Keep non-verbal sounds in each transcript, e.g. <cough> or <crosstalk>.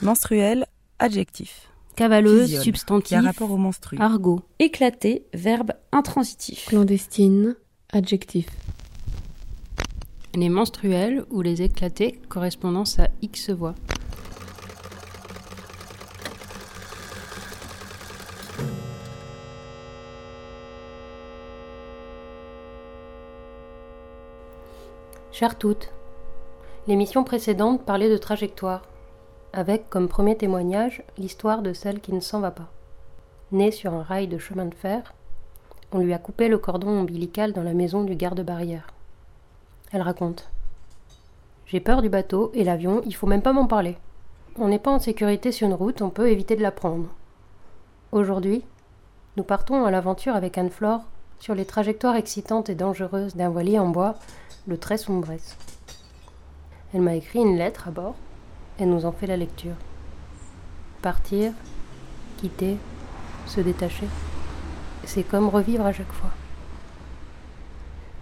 Menstruel, adjectif. Cavaleuse, Fusiole, substantif. A rapport au menstru. Argot. Éclaté, verbe intransitif. Clandestine, adjectif. Les menstruels ou les éclatés, correspondance à X voix. Chères toutes, l'émission précédente parlait de trajectoire, avec comme premier témoignage l'histoire de celle qui ne s'en va pas. Née sur un rail de chemin de fer, on lui a coupé le cordon ombilical dans la maison du garde-barrière. Elle raconte J'ai peur du bateau et l'avion, il faut même pas m'en parler. On n'est pas en sécurité sur une route, on peut éviter de la prendre. Aujourd'hui, nous partons à l'aventure avec Anne-Flore sur les trajectoires excitantes et dangereuses d'un voilier en bois, le très sombresse. Elle m'a écrit une lettre à bord, elle nous en fait la lecture. Partir, quitter, se détacher, c'est comme revivre à chaque fois.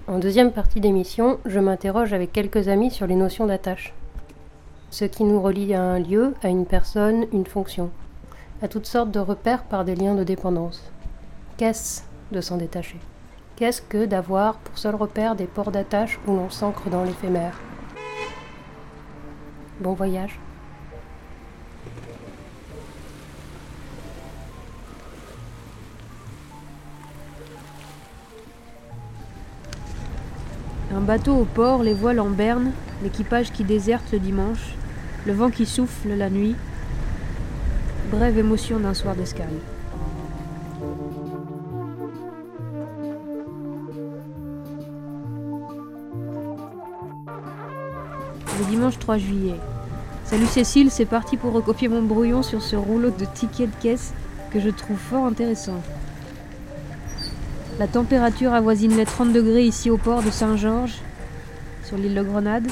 En deuxième partie d'émission, je m'interroge avec quelques amis sur les notions d'attache. Ce qui nous relie à un lieu, à une personne, une fonction, à toutes sortes de repères par des liens de dépendance. Qu'est-ce de s'en détacher? Qu'est-ce que d'avoir pour seul repère des ports d'attache où l'on s'ancre dans l'éphémère? Bon voyage. Un bateau au port, les voiles en berne, l'équipage qui déserte le dimanche, le vent qui souffle la nuit. Brève émotion d'un soir d'escale. Le dimanche 3 juillet. Salut Cécile, c'est parti pour recopier mon brouillon sur ce rouleau de tickets de caisse que je trouve fort intéressant. La température avoisine les 30 degrés ici au port de Saint-Georges, sur l'île de Grenade.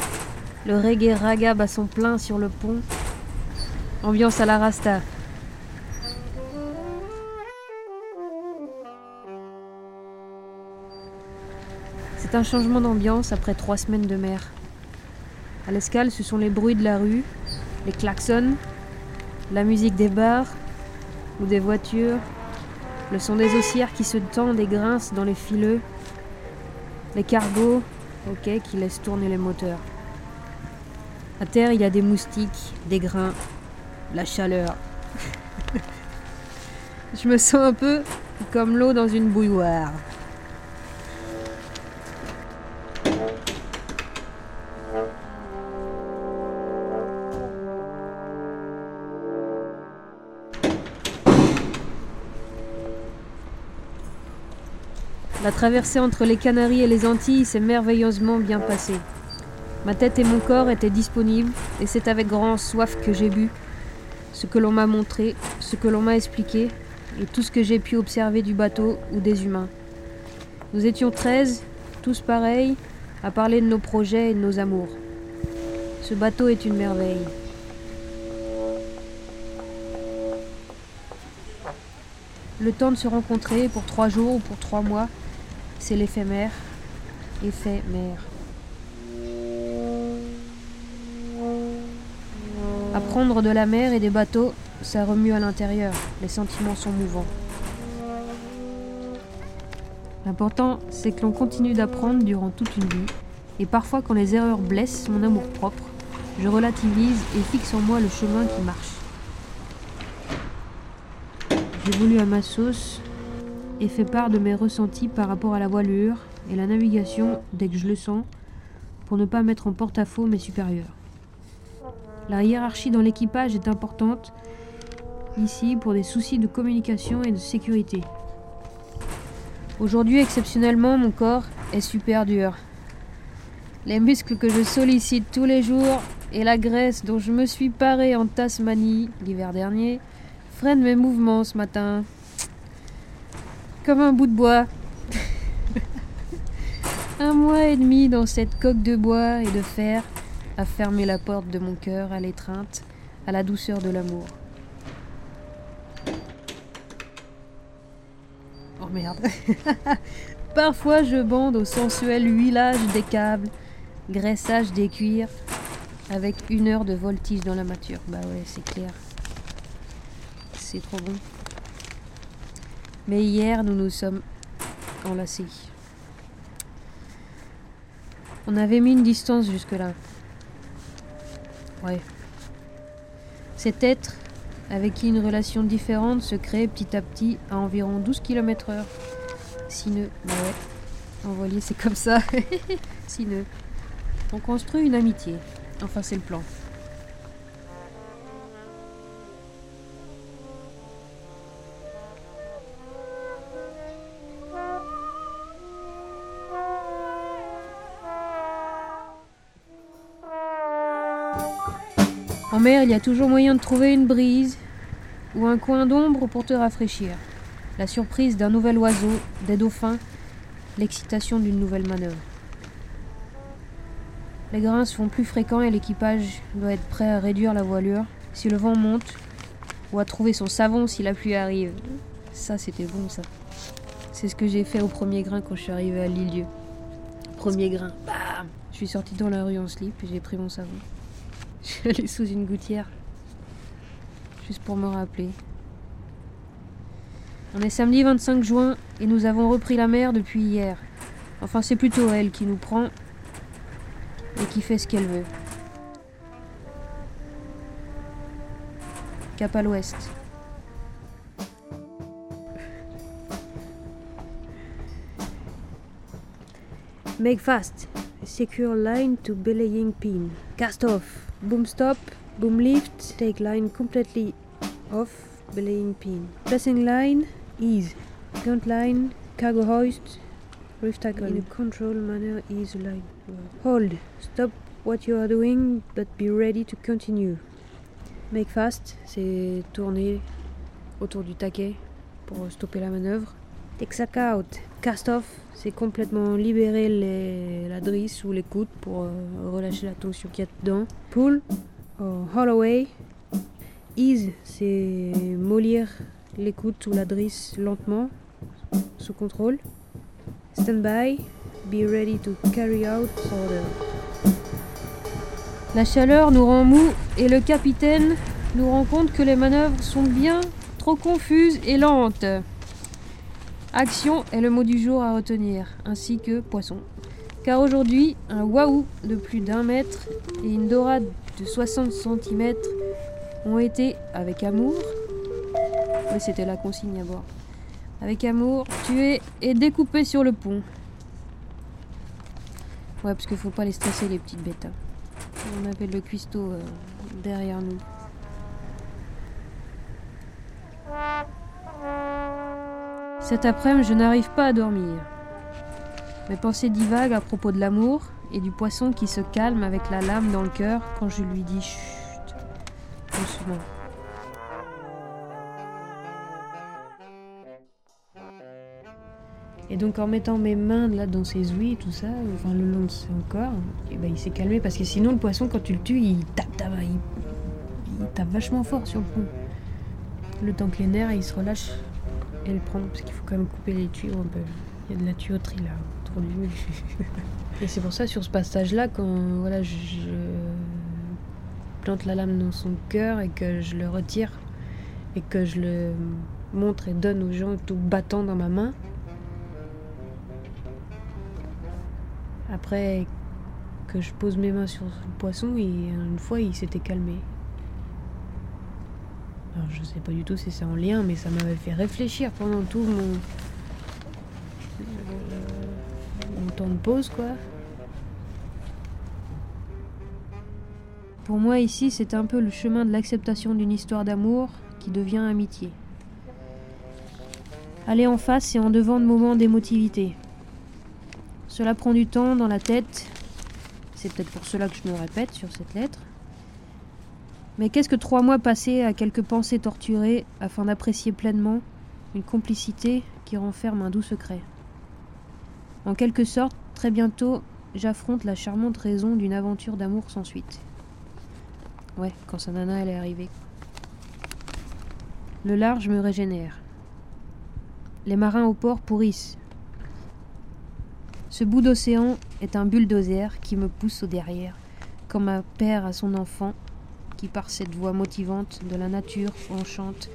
Le reggae ragab à son plein sur le pont. Ambiance à la rasta. C'est un changement d'ambiance après trois semaines de mer. À l'escale, ce sont les bruits de la rue, les klaxons, la musique des bars ou des voitures, le son des haussières qui se tendent et grincent dans les fileux, les cargos quai qui laissent tourner les moteurs. À terre, il y a des moustiques, des grains, la chaleur. <laughs> Je me sens un peu comme l'eau dans une bouilloire. La traversée entre les Canaries et les Antilles s'est merveilleusement bien passée. Ma tête et mon corps étaient disponibles, et c'est avec grand soif que j'ai bu ce que l'on m'a montré, ce que l'on m'a expliqué, et tout ce que j'ai pu observer du bateau ou des humains. Nous étions treize, tous pareils, à parler de nos projets et de nos amours. Ce bateau est une merveille. Le temps de se rencontrer pour trois jours ou pour trois mois, c'est l'éphémère. Éphémère. Apprendre de la mer et des bateaux, ça remue à l'intérieur. Les sentiments sont mouvants. L'important, c'est que l'on continue d'apprendre durant toute une vie. Et parfois, quand les erreurs blessent mon amour propre, je relativise et fixe en moi le chemin qui marche. J'ai voulu à ma sauce et fait part de mes ressentis par rapport à la voilure et la navigation dès que je le sens, pour ne pas mettre en porte-à-faux mes supérieurs. La hiérarchie dans l'équipage est importante ici pour des soucis de communication et de sécurité. Aujourd'hui, exceptionnellement, mon corps est super dur. Les muscles que je sollicite tous les jours et la graisse dont je me suis paré en Tasmanie l'hiver dernier freinent mes mouvements ce matin. Comme un bout de bois. un mois et demi dans cette coque de bois et de fer à fermer la porte de mon cœur à l'étreinte, à la douceur de l'amour. Oh merde. <laughs> Parfois je bande au sensuel huilage des câbles, graissage des cuirs, avec une heure de voltige dans la mâture. Bah ouais, c'est clair. C'est trop bon. Mais hier, nous nous sommes enlacés. On avait mis une distance jusque-là. Ouais. Cet être, avec qui une relation différente se crée petit à petit à environ 12 km heure. Sineux, bah ouais. En c'est comme ça. <laughs> Sineux. On construit une amitié. Enfin, c'est le plan. Il y a toujours moyen de trouver une brise ou un coin d'ombre pour te rafraîchir. La surprise d'un nouvel oiseau, des dauphins, l'excitation d'une nouvelle manœuvre. Les grains se font plus fréquents et l'équipage doit être prêt à réduire la voilure si le vent monte ou à trouver son savon si la pluie arrive. Ça, c'était bon, ça. C'est ce que j'ai fait au premier grain quand je suis arrivée à Lilieu. Premier grain, bam Je suis sortie dans la rue en slip et j'ai pris mon savon. Je suis allée sous une gouttière. Juste pour me rappeler. On est samedi 25 juin et nous avons repris la mer depuis hier. Enfin, c'est plutôt elle qui nous prend et qui fait ce qu'elle veut. Cap à l'ouest. Make fast. Secure line to belaying pin. Cast off. Boom stop. Boom lift. Take line completely off belaying pin. Placing line. Ease. Gaunt line. Cargo hoist. Reef tackle. In a control manner. Ease line. Hold. Stop what you are doing, but be ready to continue. Make fast, c'est tourner autour du taquet pour stopper la manœuvre. Take sack out. Cast off, c'est complètement libérer la drisse ou les coudes pour euh, relâcher la tension qu'il y a dedans. Pull, or haul away. Ease, c'est mollir les coudes ou la drisse lentement, sous contrôle. Stand by, be ready to carry out order. La chaleur nous rend mou et le capitaine nous rend compte que les manœuvres sont bien trop confuses et lentes. Action est le mot du jour à retenir, ainsi que poisson. Car aujourd'hui, un waouh de plus d'un mètre et une dorade de 60 cm ont été, avec amour, oui c'était la consigne à bord, avec amour, tués et découpés sur le pont. Ouais, parce qu'il faut pas les stresser les petites bêtes. hein. On appelle le cuistot euh, derrière nous. Cet après-midi, je n'arrive pas à dormir. Mes pensées divaguent à propos de l'amour et du poisson qui se calme avec la lame dans le cœur quand je lui dis chut, doucement. Et donc en mettant mes mains là dans ses ouïes, tout ça, enfin le long de son corps, et ben il s'est calmé parce que sinon le poisson quand tu le tues, il tape, tape, il, tape vachement fort sur le pont. Le temps que les nerfs ils se relâchent et le prendre parce qu'il faut quand même couper les tuyaux un peu. Il y a de la tuyauterie là autour du mur. <laughs> et c'est pour ça sur ce passage là quand voilà je, je plante la lame dans son cœur et que je le retire et que je le montre et donne aux gens tout battant dans ma main. Après que je pose mes mains sur le poisson, et une fois il s'était calmé. Alors je sais pas du tout si c'est en lien, mais ça m'avait fait réfléchir pendant tout mon, mon temps de pause, quoi. Pour moi ici, c'est un peu le chemin de l'acceptation d'une histoire d'amour qui devient amitié. Aller en face et en devant de moments d'émotivité. Cela prend du temps dans la tête. C'est peut-être pour cela que je me répète sur cette lettre. Mais qu'est-ce que trois mois passés à quelques pensées torturées afin d'apprécier pleinement une complicité qui renferme un doux secret? En quelque sorte, très bientôt, j'affronte la charmante raison d'une aventure d'amour sans suite. Ouais, quand sa nana elle est arrivée. Le large me régénère. Les marins au port pourrissent. Ce bout d'océan est un bulldozer qui me pousse au derrière, comme un père à son enfant, par cette voix motivante de la nature enchante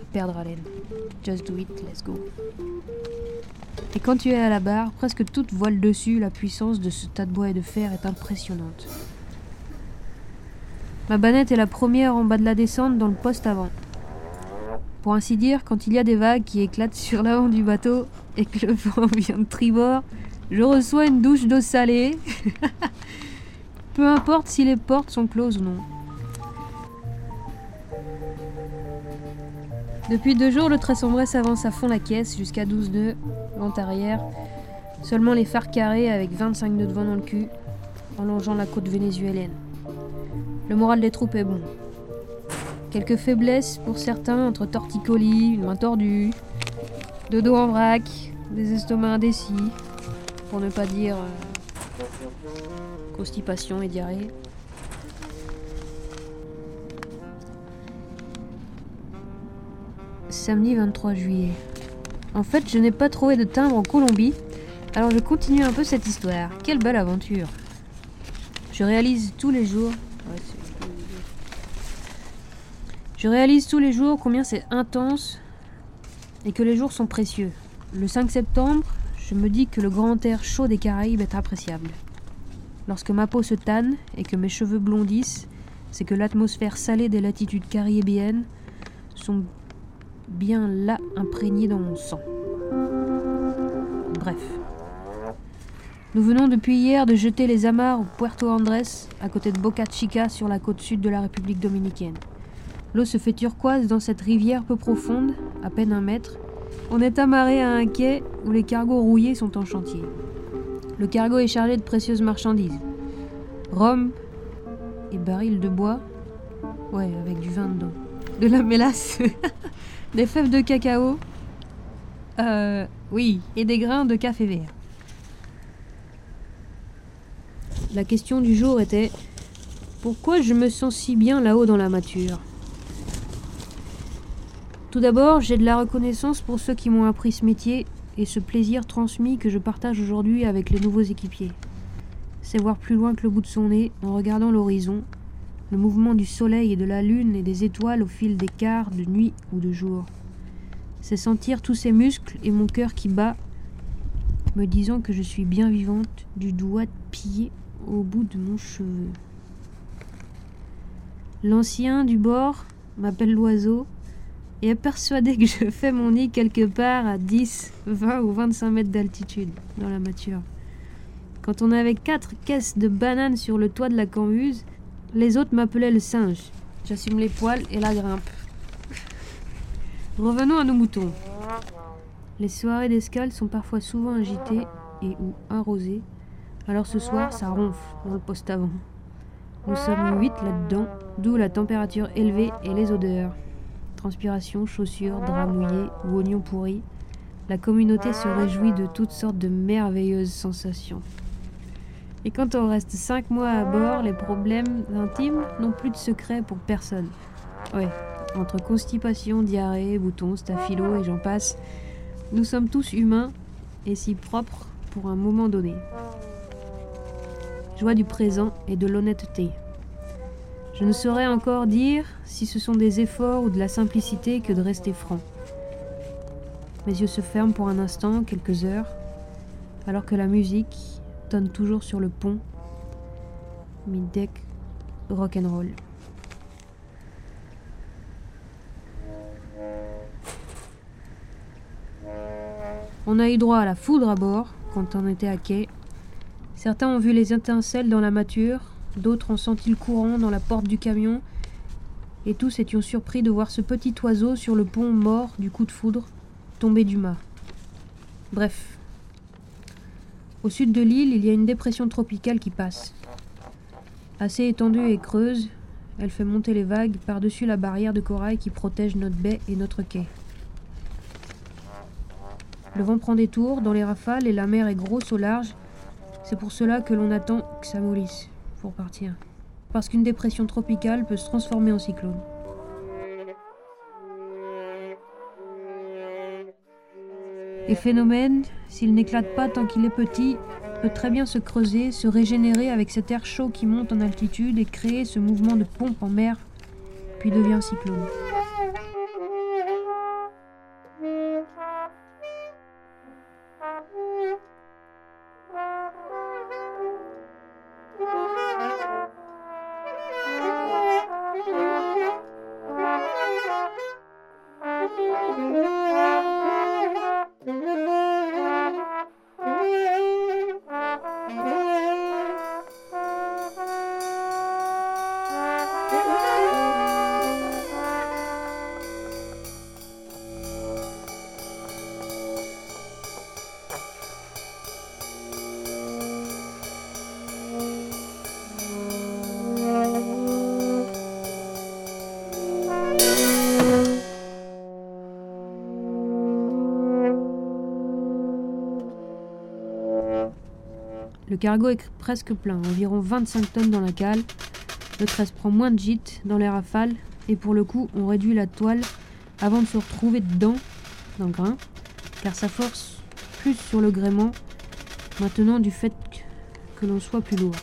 à perdre haleine. Just do it, let's go. Et quand tu es à la barre, presque toute voile dessus, la puissance de ce tas de bois et de fer est impressionnante. Ma banette est la première en bas de la descente dans le poste avant. Pour ainsi dire, quand il y a des vagues qui éclatent sur l'avant du bateau et que le vent <laughs> vient de tribord, je reçois une douche d'eau salée. <laughs> Peu importe si les portes sont closes ou non. Depuis deux jours, le Tressombret s'avance à fond la caisse jusqu'à 12 nœuds, vent arrière. Seulement les phares carrés avec 25 nœuds de vent dans le cul, en longeant la côte vénézuélienne. Le moral des troupes est bon. Quelques faiblesses pour certains entre torticolis, une main tordue, de dos en vrac, des estomacs indécis, pour ne pas dire euh, constipation et diarrhée. Samedi 23 juillet. En fait, je n'ai pas trouvé de timbre en Colombie, alors je continue un peu cette histoire. Quelle belle aventure. Je réalise tous les jours. Je réalise tous les jours combien c'est intense et que les jours sont précieux. Le 5 septembre, je me dis que le grand air chaud des Caraïbes est appréciable. Lorsque ma peau se tanne et que mes cheveux blondissent, c'est que l'atmosphère salée des latitudes caribéennes sont bien là imprégnées dans mon sang. Bref. Nous venons depuis hier de jeter les amarres au Puerto Andrés, à côté de Boca Chica, sur la côte sud de la République dominicaine. L'eau se fait turquoise dans cette rivière peu profonde, à peine un mètre. On est amarré à un quai où les cargos rouillés sont en chantier. Le cargo est chargé de précieuses marchandises. Rhum et barils de bois. Ouais, avec du vin dedans. De la mélasse. <laughs> des fèves de cacao. Euh, oui, et des grains de café vert. La question du jour était pourquoi je me sens si bien là-haut dans la mâture? Tout d'abord, j'ai de la reconnaissance pour ceux qui m'ont appris ce métier et ce plaisir transmis que je partage aujourd'hui avec les nouveaux équipiers. C'est voir plus loin que le bout de son nez en regardant l'horizon, le mouvement du soleil et de la lune et des étoiles au fil des quarts de nuit ou de jour. C'est sentir tous ces muscles et mon cœur qui bat, me disant que je suis bien vivante du doigt de pied au bout de mon cheveu. L'ancien du bord m'appelle l'oiseau et est persuadé que je fais mon nid quelque part à 10, 20 ou 25 mètres d'altitude dans la mâture. Quand on avait quatre caisses de bananes sur le toit de la cambuse, les autres m'appelaient le singe. J'assume les poils et la grimpe. Revenons à nos moutons. Les soirées d'escale sont parfois souvent agitées et ou arrosées. Alors ce soir, ça ronfle dans le poste avant. Nous sommes huit là-dedans, d'où la température élevée et les odeurs. Transpiration, chaussures, draps mouillés ou oignons pourris. La communauté se réjouit de toutes sortes de merveilleuses sensations. Et quand on reste cinq mois à bord, les problèmes intimes n'ont plus de secret pour personne. Ouais, entre constipation, diarrhée, boutons, staphylo et j'en passe, nous sommes tous humains et si propres pour un moment donné. Joie du présent et de l'honnêteté. Je ne saurais encore dire si ce sont des efforts ou de la simplicité que de rester franc. Mes yeux se ferment pour un instant, quelques heures, alors que la musique tonne toujours sur le pont. Mid-deck rock'n'roll. On a eu droit à la foudre à bord quand on était à quai. Certains ont vu les étincelles dans la mâture, d'autres ont senti le courant dans la porte du camion, et tous étions surpris de voir ce petit oiseau sur le pont mort du coup de foudre tomber du mât. Bref. Au sud de l'île, il y a une dépression tropicale qui passe. Assez étendue et creuse, elle fait monter les vagues par-dessus la barrière de corail qui protège notre baie et notre quai. Le vent prend des tours dans les rafales et la mer est grosse au large. C'est pour cela que l'on attend que ça mollisse pour partir. Parce qu'une dépression tropicale peut se transformer en cyclone. Et phénomène, s'il n'éclate pas tant qu'il est petit, peut très bien se creuser, se régénérer avec cet air chaud qui monte en altitude et créer ce mouvement de pompe en mer, puis devient cyclone. Le cargo est presque plein, environ 25 tonnes dans la cale. Le 13 prend moins de gîtes dans les rafales et pour le coup, on réduit la toile avant de se retrouver dedans, dans le grain, car ça force plus sur le gréement maintenant du fait que l'on soit plus lourd.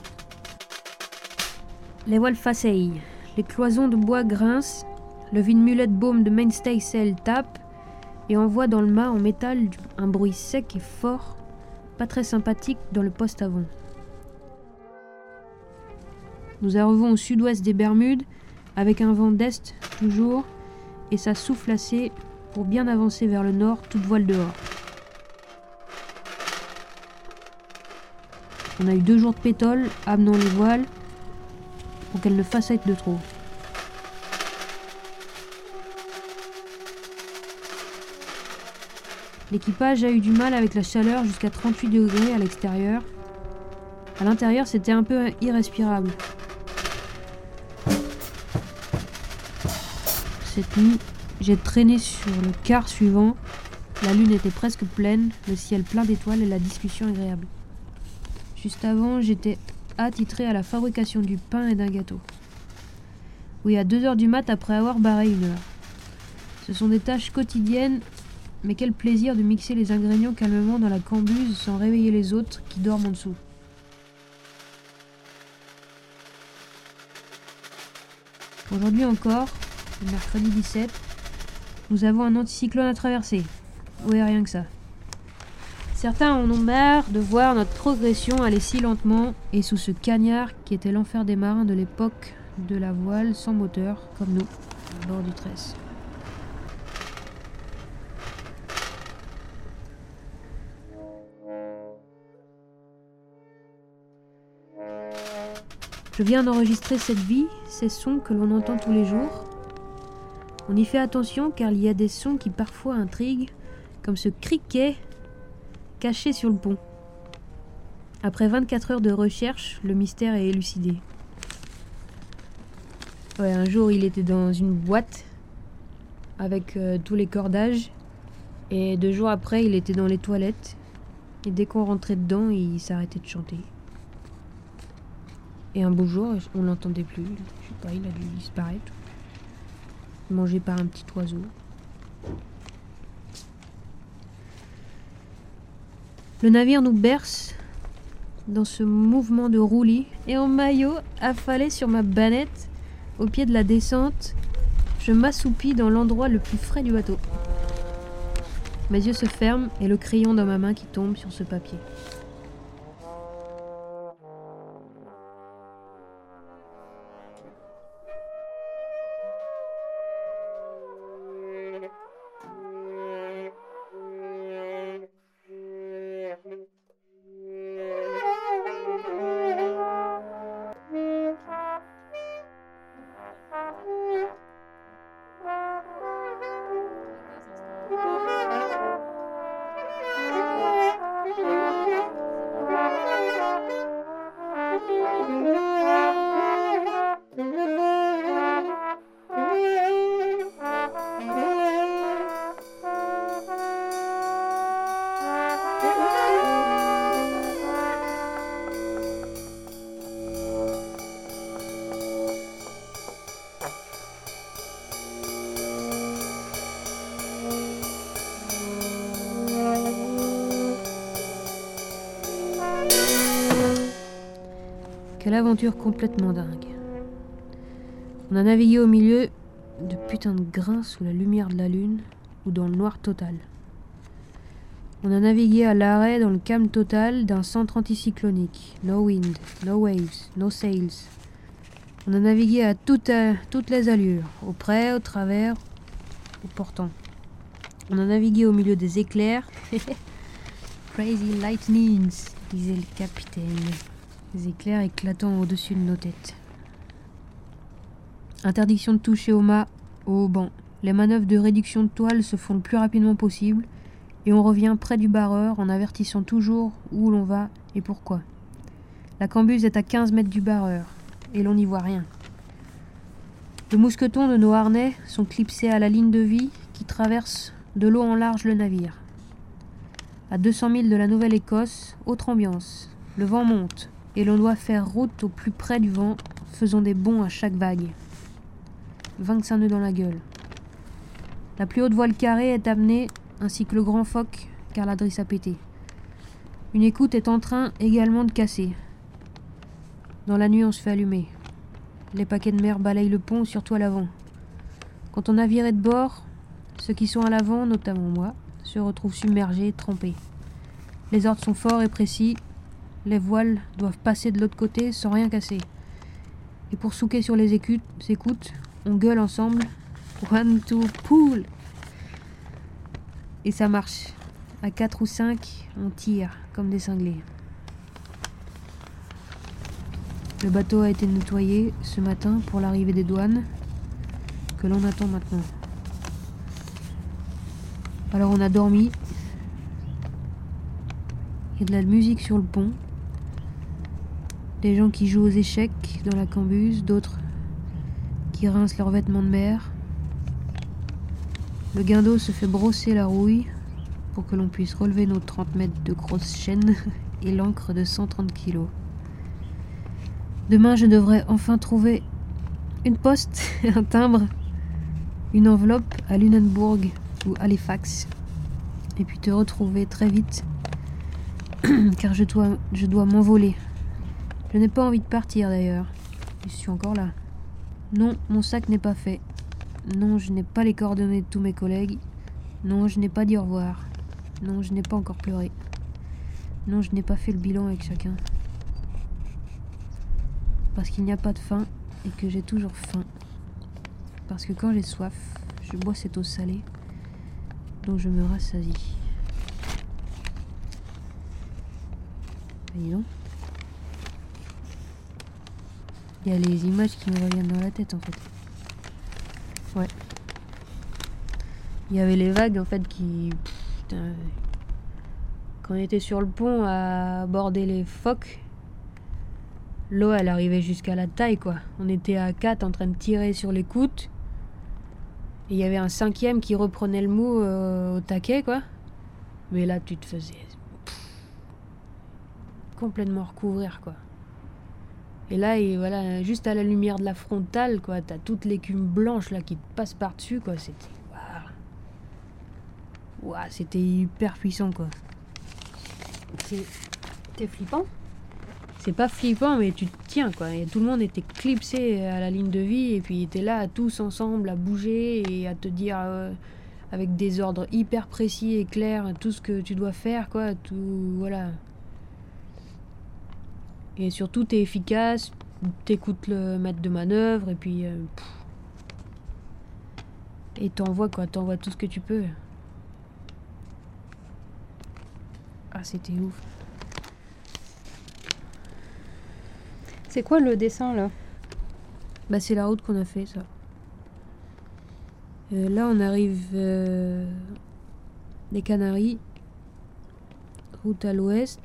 Les voiles faceillent, les cloisons de bois grincent, le vide-mulette baume de mainstaysail tape et envoie dans le mât en métal un bruit sec et fort pas très sympathique dans le poste avant. Nous arrivons au sud-ouest des Bermudes, avec un vent d'est toujours, et ça souffle assez pour bien avancer vers le nord, toute voile dehors. On a eu deux jours de pétole, amenant les voiles, pour qu'elles ne fassent être de trop. L'équipage a eu du mal avec la chaleur jusqu'à 38 degrés à l'extérieur. À l'intérieur, c'était un peu irrespirable. Cette nuit, j'ai traîné sur le quart suivant. La lune était presque pleine, le ciel plein d'étoiles et la discussion agréable. Juste avant, j'étais attitré à la fabrication du pain et d'un gâteau. Oui, à 2 heures du mat après avoir barré une heure. Ce sont des tâches quotidiennes mais quel plaisir de mixer les ingrédients calmement dans la cambuse sans réveiller les autres qui dorment en dessous. Aujourd'hui encore, mercredi 17, nous avons un anticyclone à traverser. Oui, rien que ça? Certains en ont marre de voir notre progression aller si lentement et sous ce cagnard qui était l'enfer des marins de l'époque de la voile sans moteur, comme nous, à bord du tresse. Je viens d'enregistrer cette vie, ces sons que l'on entend tous les jours. On y fait attention car il y a des sons qui parfois intriguent, comme ce criquet caché sur le pont. Après 24 heures de recherche, le mystère est élucidé. Un jour, il était dans une boîte avec euh, tous les cordages. Et deux jours après, il était dans les toilettes. Et dès qu'on rentrait dedans, il s'arrêtait de chanter. Et un beau jour, on l'entendait plus. Je sais pas, il a dû disparaître. Mangé par un petit oiseau. Le navire nous berce dans ce mouvement de roulis et en maillot, affalé sur ma banette, au pied de la descente, je m'assoupis dans l'endroit le plus frais du bateau. Mes yeux se ferment et le crayon dans ma main qui tombe sur ce papier. Quelle aventure complètement dingue. On a navigué au milieu de putain de grains sous la lumière de la lune ou dans le noir total. On a navigué à l'arrêt dans le calme total d'un centre anticyclonique. No wind, no waves, no sails. On a navigué à, toutes les allures, au près, au travers, au portant. On a navigué au milieu des éclairs. <laughs> Crazy lightnings, disait le capitaine. Les éclairs éclatant au-dessus de nos têtes. Interdiction de toucher au mât, au banc. Les manœuvres de réduction de toile se font le plus rapidement possible et on revient près du barreur en avertissant toujours où l'on va et pourquoi. La cambuse est à 15 mètres du barreur et l'on n'y voit rien. Le mousqueton de nos harnais sont clipsés à la ligne de vie qui traverse de l'eau en large le navire. À 200 milles de la Nouvelle-Écosse, autre ambiance. Le vent monte et l'on doit faire route au plus près du vent, faisant des bonds à chaque vague. 25 nœuds dans la gueule. La plus haute voile carrée est amenée, ainsi que le grand phoque, car la drisse a pété. Une écoute est en train également de casser. Dans la nuit, on se fait allumer. Les paquets de mer balayent le pont, surtout à l'avant. Quand on a viré de bord, ceux qui sont à l'avant, notamment moi, se retrouvent submergés, trempés. Les ordres sont forts et précis. Les voiles doivent passer de l'autre côté sans rien casser. Et pour souquer sur les écoutes, on gueule ensemble One, two, pull Et ça marche. À 4 ou 5, on tire comme des cinglés. Le bateau a été nettoyé ce matin pour l'arrivée des douanes, que l'on attend maintenant. Alors on a dormi. Il y a de la musique sur le pont. Des gens qui jouent aux échecs dans la cambuse, d'autres qui rincent leurs vêtements de mer. Le guindeau se fait brosser la rouille pour que l'on puisse relever nos 30 mètres de grosses chaînes <laughs> et l'encre de 130 kilos. Demain, je devrais enfin trouver une poste, <laughs> un timbre, une enveloppe à Lunenburg ou Halifax, et puis te retrouver très vite, <clears throat> car je dois m'envoler. Je n'ai pas envie de partir d'ailleurs. Je suis encore là. Non, mon sac n'est pas fait. Non, je n'ai pas les coordonnées de tous mes collègues. Non, je n'ai pas dit au revoir. Non, je n'ai pas encore pleuré. Non, je n'ai pas fait le bilan avec chacun. Parce qu'il n'y a pas de faim et que j'ai toujours faim. Parce que quand j'ai soif, je bois cette eau salée dont je me rassasie. Dis donc. Il y a les images qui me reviennent dans la tête en fait. Ouais. Il y avait les vagues en fait qui. Quand on était sur le pont à aborder les phoques, l'eau elle arrivait jusqu'à la taille quoi. On était à 4 en train de tirer sur les côtes. Et il y avait un cinquième qui reprenait le mou euh, au taquet quoi. Mais là tu te faisais complètement recouvrir quoi. Et là, et voilà, juste à la lumière de la frontale, quoi, t'as toute l'écume blanche là qui te passe par-dessus, quoi. C'était. Waouh! c'était hyper puissant, quoi. C'est flippant? C'est pas flippant, mais tu te tiens, quoi. Et tout le monde était clipsé à la ligne de vie, et puis était là, tous ensemble, à bouger et à te dire. Euh, avec des ordres hyper précis et clairs, tout ce que tu dois faire, quoi. Tout. Voilà. Et surtout, t'es efficace, t'écoutes le maître de manœuvre, et puis. Euh, et t'envoies quoi, t'envoies tout ce que tu peux. Ah, c'était ouf. C'est quoi le dessin là? Bah, c'est la route qu'on a fait, ça. Euh, là, on arrive euh, des Canaries, route à l'ouest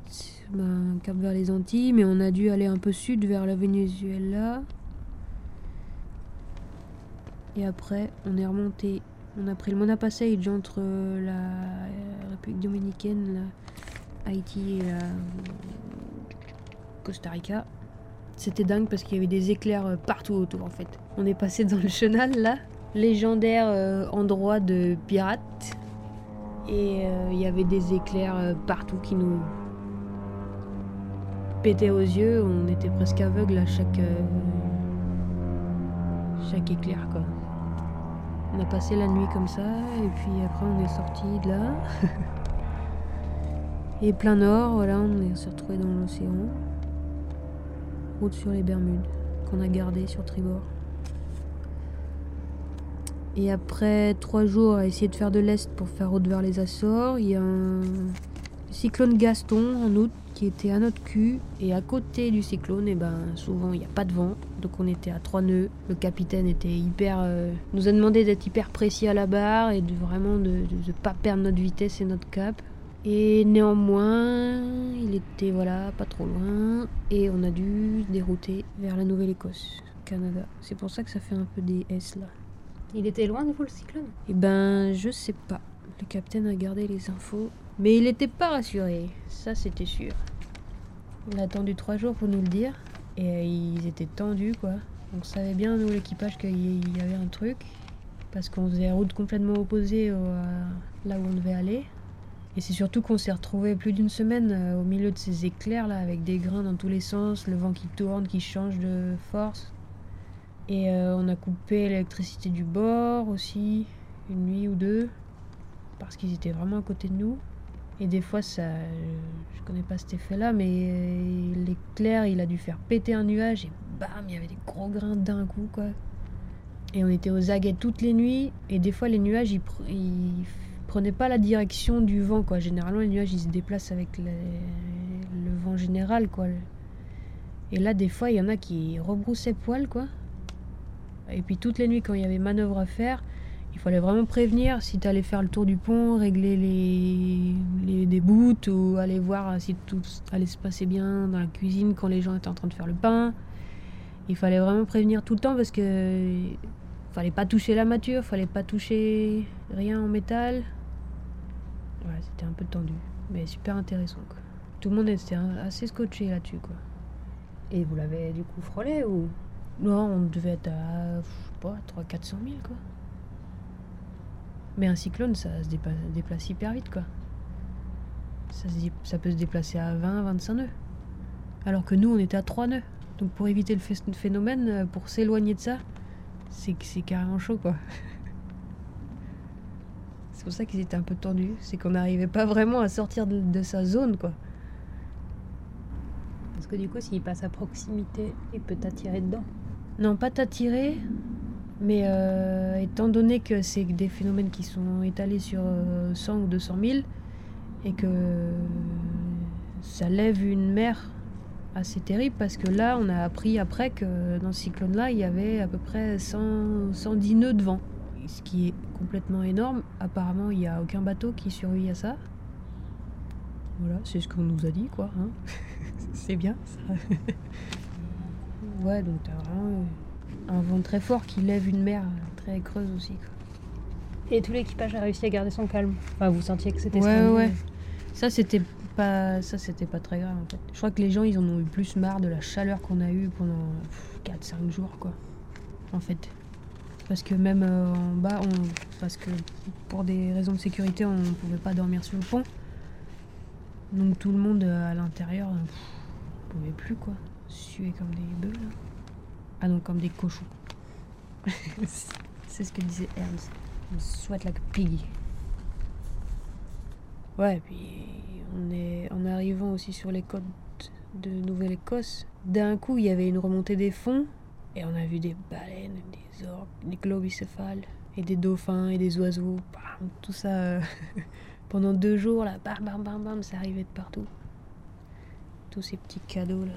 ben, cap vers les Antilles, mais on a dû aller un peu sud vers la Venezuela. Et après, on est remonté. On a pris le Mona Passage entre la République dominicaine, Haïti et la Costa Rica. C'était dingue parce qu'il y avait des éclairs partout autour en fait. On est passé dans le chenal là, légendaire euh, endroit de pirates. Et euh, il y avait des éclairs euh, partout qui nous pétait aux yeux, on était presque aveugle à chaque, euh, chaque éclair quoi. On a passé la nuit comme ça et puis après on est sorti de là. <laughs> et plein nord, voilà, on s'est retrouvé dans l'océan. Route sur les Bermudes qu'on a gardé sur tribord. Et après trois jours à essayer de faire de l'est pour faire route vers les Açores, il y a un cyclone Gaston en août qui était à notre cul. Et à côté du cyclone, et eh ben, souvent il n'y a pas de vent. Donc on était à trois nœuds. Le capitaine était hyper. Euh, nous a demandé d'être hyper précis à la barre et de vraiment de ne pas perdre notre vitesse et notre cap. Et néanmoins, il était voilà pas trop loin et on a dû dérouter vers la Nouvelle-Écosse, Canada. C'est pour ça que ça fait un peu des S là. Il était loin de vous le cyclone? Eh ben, je sais pas. Le capitaine a gardé les infos. Mais il était pas rassuré, ça c'était sûr. On a attendu trois jours pour nous le dire. Et ils étaient tendus quoi. On savait bien, nous, l'équipage, qu'il y avait un truc. Parce qu'on faisait route complètement opposée là où on devait aller. Et c'est surtout qu'on s'est retrouvé plus d'une semaine euh, au milieu de ces éclairs là, avec des grains dans tous les sens, le vent qui tourne, qui change de force. Et euh, on a coupé l'électricité du bord aussi, une nuit ou deux, parce qu'ils étaient vraiment à côté de nous. Et des fois, ça, je connais pas cet effet-là, mais euh, l'éclair, il a dû faire péter un nuage et bam, il y avait des gros grains d'un coup, quoi. Et on était aux aguets toutes les nuits, et des fois, les nuages, ils, ils prenaient pas la direction du vent, quoi. Généralement, les nuages, ils se déplacent avec le vent général, quoi. Et là, des fois, il y en a qui rebroussaient poil, quoi. Et puis toutes les nuits, quand il y avait manœuvre à faire, il fallait vraiment prévenir si tu allais faire le tour du pont, régler les, les des ou aller voir si tout allait se passer bien dans la cuisine quand les gens étaient en train de faire le pain. Il fallait vraiment prévenir tout le temps parce que fallait pas toucher la mâture, fallait pas toucher rien en métal. Ouais, c'était un peu tendu, mais super intéressant. Tout le monde était assez scotché là-dessus. quoi. Et vous l'avez du coup frôlé ou non, on devait être à, je sais pas, 3 400 000, quoi. Mais un cyclone, ça se déplace, hyper vite, quoi. Ça, peut se déplacer à 20, 25 nœuds. Alors que nous, on était à 3 nœuds. Donc pour éviter le phénomène, euh, pour s'éloigner de ça, c'est c'est carrément chaud, quoi. <laughs> c'est pour ça qu'ils étaient un peu tendus. C'est qu'on n'arrivait pas vraiment à sortir de, de sa zone, quoi. Parce que du coup, s'il passe à proximité, il peut t'attirer dedans. Non, pas t'attirer, mais euh, étant donné que c'est des phénomènes qui sont étalés sur 100 euh, ou 200 000 et que ça lève une mer assez terrible parce que là, on a appris après que dans ce cyclone-là, il y avait à peu près 100, 110 nœuds de vent, ce qui est complètement énorme. Apparemment, il n'y a aucun bateau qui survit à ça. Voilà, c'est ce qu'on nous a dit, quoi. Hein. <laughs> c'est bien, ça. <laughs> Ouais, donc t'as vraiment un vent très fort qui lève une mer très creuse aussi. Et tout l'équipage a réussi à garder son calme. Enfin, vous sentiez que c'était Ouais, ouais. Ça, c'était pas, ça, c'était pas très grave en fait. Je crois que les gens, ils en ont eu plus marre de la chaleur qu'on a eue pendant 4-5 jours, quoi. En fait. Parce que même euh, en bas, on... parce que pour des raisons de sécurité, on ne pouvait pas dormir sur le pont. Donc tout le monde euh, à l'intérieur, ne pouvait plus, quoi suer comme des bœufs là. Ah non, comme des cochons. c'est ce que disait Ernst. On sweat like a pig. Ouais, puis on est en arrivant aussi sur les côtes de Nouvelle-Écosse. D'un coup, il y avait une remontée des fonds et on a vu des baleines, des orques, des globicéphales et des dauphins et des oiseaux. tout ça euh, <laughs> pendant deux jours là, bam bam bam bam, ça arrivait de partout. Tous ces petits cadeaux là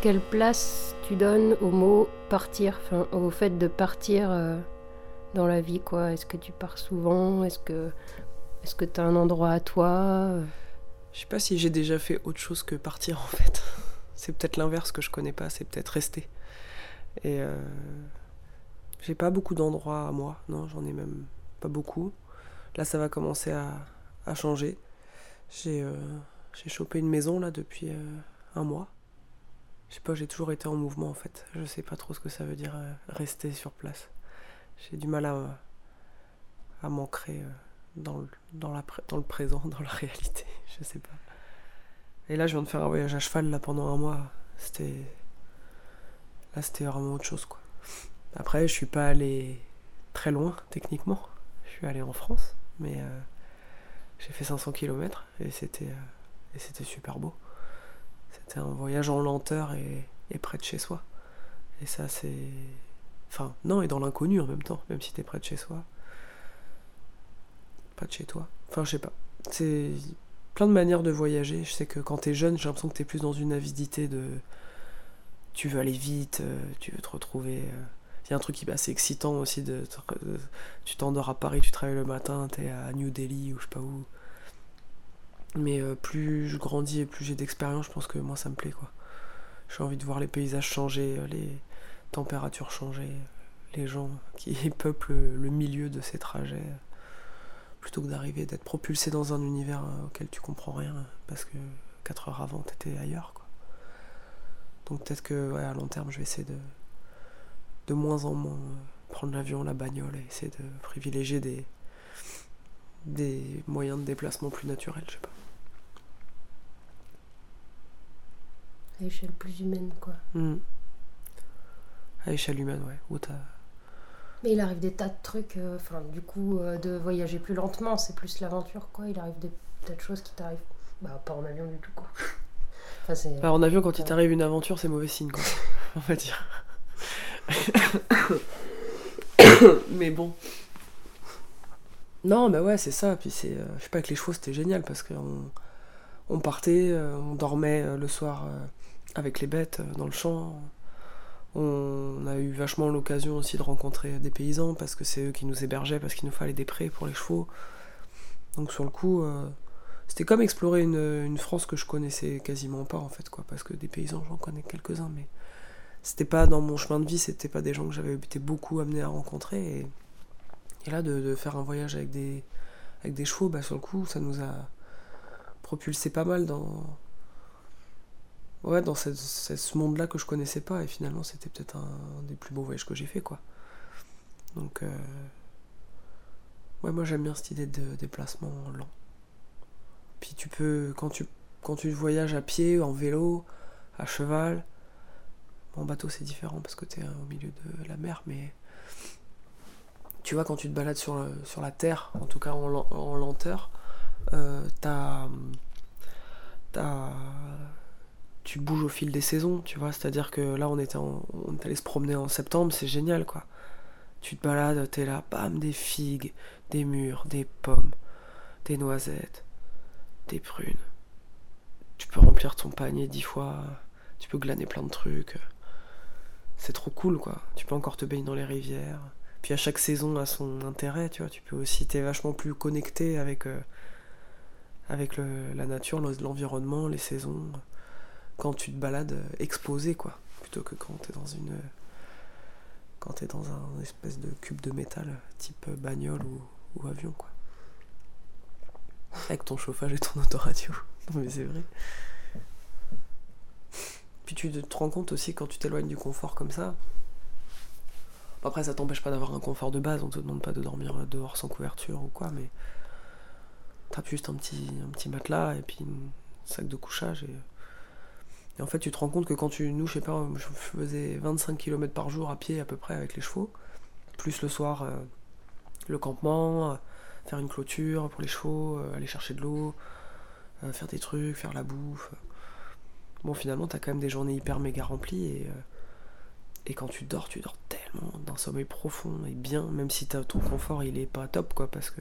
Quelle place tu donnes au mot partir, au fait de partir euh, dans la vie, quoi? Est-ce que tu pars souvent? Est-ce que est-ce que tu as un endroit à toi Je sais pas si j'ai déjà fait autre chose que partir en fait. C'est peut-être l'inverse que je connais pas, c'est peut-être rester. Et euh, j'ai pas beaucoup d'endroits à moi, non, j'en ai même pas beaucoup. Là, ça va commencer à, changer. J'ai j'ai chopé une maison là depuis un mois. Je sais pas, j'ai toujours été en mouvement en fait. Je sais pas trop ce que ça veut dire rester sur place. J'ai du mal à, à m'ancrer dans le, dans, le présent, <laughs> dans la réalité. Je sais pas. Et là, je viens de faire un voyage à cheval là pendant un mois. C'était. Là, c'était vraiment autre chose quoi. Après, je suis pas allé très loin techniquement. Je suis allé en France, mais euh, j'ai fait 500 km et c'était euh, et c'était super beau. C'était un voyage en lenteur et, et, près de chez soi. Et ça, c'est. Enfin, non, et dans l'inconnu en même temps, même si t'es près de chez soi. Pas de chez toi. Enfin, je sais pas. C'est plein de manières de voyager. Je sais que quand t'es jeune, j'ai l'impression que t'es plus dans une avidité de. Tu veux aller vite, euh, tu veux te retrouver. Il y a un truc qui est assez excitant aussi. De, tu t'endors à Paris, tu travailles le matin, t'es à New Delhi ou je sais pas où. Mais euh, plus je grandis et plus j'ai d'expérience, je pense que moi ça me plaît quoi. J'ai envie de voir les paysages changer, euh, les températures changer, les gens qui <laughs> peuplent le milieu de ces trajets plutôt que d'arriver d'être propulsé dans un univers euh, auquel tu comprends rien parce que 4 heures avant t'étais ailleurs quoi. Donc peut-être que ouais, à long terme je vais essayer de de moins en moins euh, prendre l'avion, la bagnole et essayer de privilégier des des moyens de déplacement plus naturels, je sais pas. À échelle plus humaine quoi. Hmm. À échelle humaine ouais, où t'as mais il arrive des tas de trucs, euh, enfin, du coup, euh, de voyager plus lentement, c'est plus l'aventure, quoi. Il arrive des tas de choses qui t'arrivent. Bah, pas en avion du tout, quoi. <laughs> enfin, bah, en avion, quand il t'arrive une aventure, c'est mauvais signe, quoi. <laughs> On va dire. <coughs> Mais bon. Non, bah ouais, c'est ça. Puis c'est. Euh, je sais pas, avec les chevaux, c'était génial parce qu'on on partait, on dormait le soir avec les bêtes dans le champ on a eu vachement l'occasion aussi de rencontrer des paysans parce que c'est eux qui nous hébergeaient, parce qu'il nous fallait des prés pour les chevaux. Donc sur le coup, euh, c'était comme explorer une, France que je connaissais quasiment pas en fait, quoi, parce que des paysans j'en connais quelques-uns, mais c'était pas dans mon chemin de vie, c'était pas des gens que j'avais été beaucoup amené à rencontrer. Et, là, de, faire un voyage avec des, avec des chevaux, bah, sur le coup, ça nous a propulsé pas mal dans, ouais, dans ce monde-là que je connaissais pas, et finalement c'était peut-être un, des plus beaux voyages que j'ai fait, quoi. Donc, euh, ouais, moi j'aime bien cette idée de déplacement lent. Puis tu peux, quand tu, quand tu voyages à pied, en vélo, à cheval, en bateau c'est différent parce que tu es au milieu de la mer, mais tu vois, quand tu te balades sur, sur la terre, en tout cas en, en lenteur, euh, t'as. T'as tu bouges au fil des saisons, tu vois. C'est-à-dire que là, on était, on est allé se promener en septembre, c'est génial, quoi. Tu te balades, t'es là, bam, des figues, des mûres, des pommes, des noisettes, des prunes. Tu peux remplir ton panier dix fois, tu peux glaner plein de trucs. C'est trop cool, quoi. Tu peux encore te baigner dans les rivières. Puis à chaque saison a son intérêt, tu vois. Tu peux aussi, t'es vachement plus connecté avec, euh, avec la nature, l'environnement, les saisons quand tu te balades euh, exposé, quoi. Plutôt que quand t'es dans une. Quand t'es dans un espèce de cube de métal, type bagnole ou, avion, quoi. Avec ton chauffage et ton autoradio. <laughs> Mais c'est vrai. Puis tu te rends compte aussi quand tu t'éloignes du confort comme ça. Après, ça t'empêche pas d'avoir un confort de base, on te demande pas de dormir dehors sans couverture ou quoi, mais t'as juste un petit, un petit matelas et puis un sac de couchage et et en fait, tu te rends compte que quand tu. Nous, je pas, je faisais 25 km par jour à pied à peu près avec les chevaux, plus le soir, euh, le campement, euh, faire une clôture pour les chevaux, euh, aller chercher de l'eau, faire des trucs, faire la bouffe. Bon, finalement, t'as quand même des journées hyper méga remplies et. quand tu dors, tu dors tellement d'un sommeil profond et bien, même si ton confort il est pas top quoi, parce que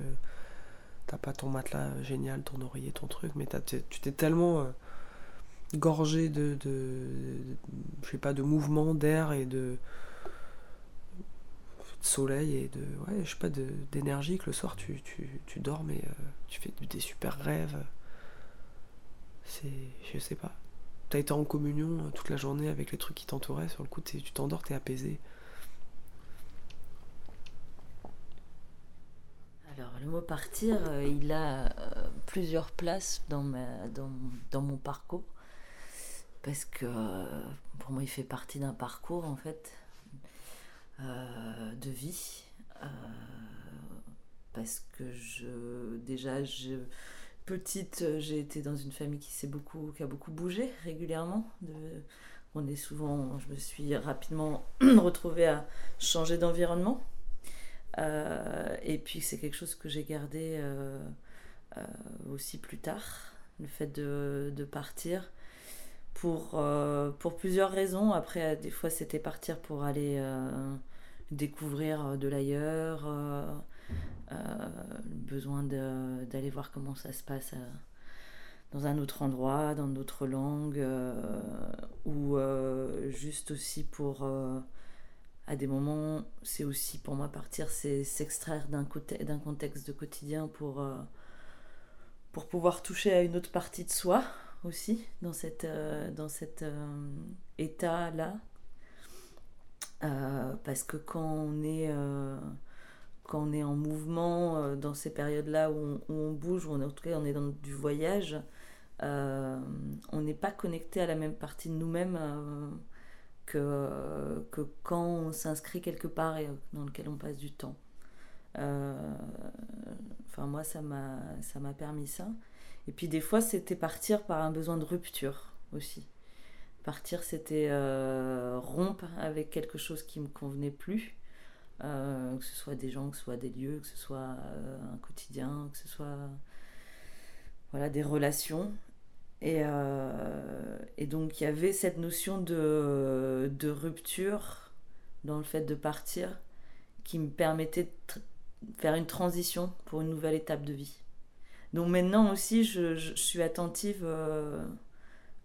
t'as pas ton matelas génial, ton oreiller, ton truc, mais tu t'es tellement gorgé de, de, je sais pas, de mouvement, d'air et de, soleil et de, ouais, je sais pas, d'énergie que le soir tu, tu, tu dors mais euh, tu fais des super rêves. C'est, je sais pas. T'as été en communion euh, toute la journée avec les trucs qui t'entouraient, sur le coup tu t'endors, t'es apaisé. Alors Le mot partir, euh, il a plusieurs places dans, ma, dans, dans, mon parcours. Parce que euh, pour moi, il fait partie d'un parcours, en fait, de vie. parce que je, déjà, petite, j'ai été dans une famille qui, beaucoup, qui a beaucoup bougé régulièrement. On est souvent, je me suis rapidement <clears throat> retrouvée à changer d'environnement. Euh, et puis c'est quelque chose que j'ai gardé euh, euh, aussi plus tard, le fait de partir pour, pour plusieurs raisons. Après, des fois, c'était partir pour aller découvrir de l'ailleurs, le besoin d'aller voir comment ça se passe dans un autre endroit, dans d'autres langues, ou juste aussi pour à des moments, c'est aussi pour moi partir, c'est s'extraire d'un contexte de quotidien pour, euh, pour pouvoir toucher à une autre partie de soi aussi, dans, cette, euh, dans cet euh, état-là. parce que quand on est, quand on est en mouvement, dans ces périodes-là où, on bouge, ou en tout cas on est dans du voyage, on n'est pas connecté à la même partie de nous-mêmes que, que quand on s'inscrit quelque part et dans lequel on passe du temps. Euh, enfin, moi, ça m'a permis ça. Et puis, des fois, c'était partir par un besoin de rupture aussi. Partir, c'était euh, rompre avec quelque chose qui me convenait plus. Euh, que ce soit des gens, que ce soit des lieux, que ce soit un quotidien, que ce soit voilà, des relations. Euh, et, donc il y avait cette notion de, de, rupture dans le fait de partir qui me permettait de faire une transition pour une nouvelle étape de vie. Donc maintenant aussi, je, suis attentive euh,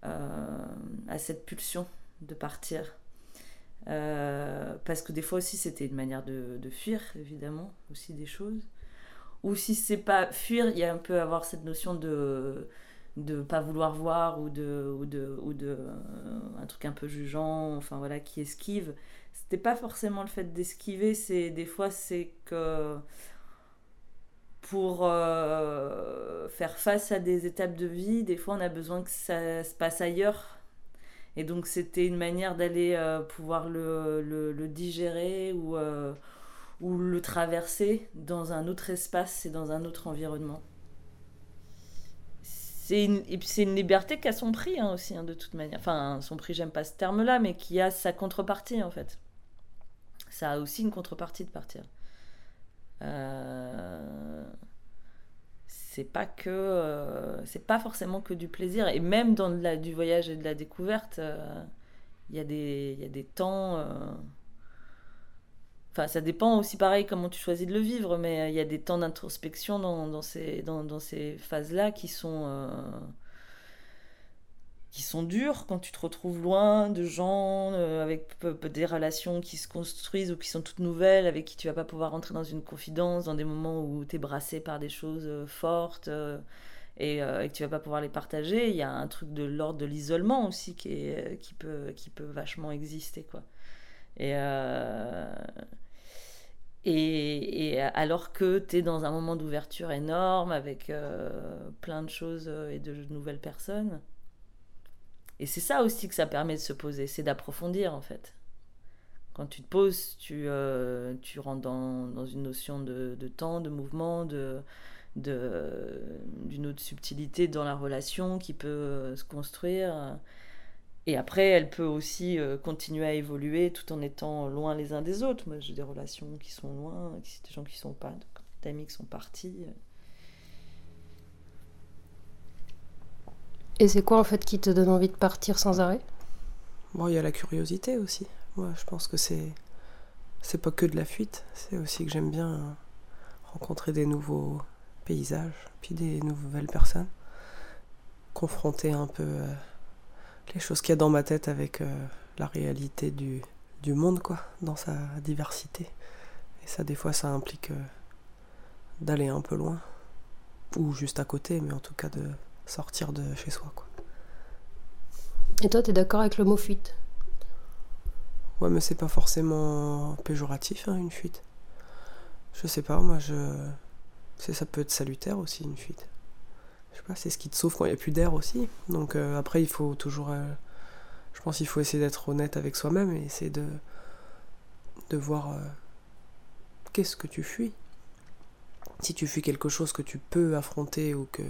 euh, à cette pulsion de partir. parce que des fois aussi, c'était une manière de, fuir, évidemment, aussi des choses. Ou si c'est pas fuir, il y a un peu avoir cette notion de de pas vouloir voir ou de ou de ou de euh, un truc un peu jugeant enfin voilà qui esquive c'était pas forcément le fait d'esquiver c'est des fois c'est que pour euh, faire face à des étapes de vie des fois on a besoin que ça se passe ailleurs et donc c'était une manière d'aller euh, pouvoir le, digérer ou ou le traverser dans un autre espace et dans un autre environnement c'est une, une liberté qui a son prix hein, aussi, hein, de toute manière. Enfin, son prix, j'aime pas ce terme-là, mais qui a sa contrepartie en fait. Ça a aussi une contrepartie de partir. Euh, c'est pas que. Euh, c'est pas forcément que du plaisir. Et même dans la, du voyage et de la découverte, euh, il y, a des, y a des temps Enfin, ça dépend aussi pareil comment tu choisis de le vivre, mais euh, il y a des temps d'introspection dans, dans, ces, dans, dans ces phases-là qui sont euh, qui sont dures quand tu te retrouves loin de gens euh, avec des relations qui se construisent ou qui sont toutes nouvelles, avec qui tu vas pas pouvoir rentrer dans une confidence, dans des moments où tu es brassé par des choses fortes et, et, que tu vas pas pouvoir les partager. Il y a un truc de l'ordre de l'isolement aussi qui, qui, peut, qui peut vachement exister. quoi. Et, et, alors que tu es dans un moment d'ouverture énorme avec euh, plein de choses euh, et de nouvelles personnes. Et c'est ça aussi que ça permet de se poser, c'est d'approfondir en fait. Quand tu te poses, tu, euh, rentres dans, une notion de, temps, de mouvement, de, d'une autre subtilité dans la relation qui peut se construire. Et après, elle peut aussi euh, continuer à évoluer tout en étant loin les uns des autres. Moi, j'ai des relations qui sont loin, des gens qui sont pas, d'amis qui sont partis. Et c'est quoi en fait qui te donne envie de partir sans arrêt? Bon, il y a la curiosité aussi. Moi, je pense que c'est c'est pas que de la fuite, c'est aussi que j'aime bien rencontrer des nouveaux paysages, puis des nouvelles personnes, confronter un peu euh, les choses qu'il y a dans ma tête avec euh, la réalité du, du, monde, quoi, dans sa diversité. Et ça, des fois, ça implique euh, d'aller un peu loin, ou juste à côté, mais en tout cas de sortir de chez soi, quoi. Et toi, t'es d'accord avec le mot fuite? Ouais, mais c'est pas forcément péjoratif, hein, une fuite. Je sais pas, moi, je. ça peut être salutaire aussi une fuite. Je sais pas, c'est ce qui te sauve quand il n'y a plus d'air aussi. Donc euh, après, il faut toujours. euh, je pense qu'il faut essayer d'être honnête avec soi-même et essayer de, de voir euh, qu'est-ce que tu fuis? Si tu fuis quelque chose que tu peux affronter ou que,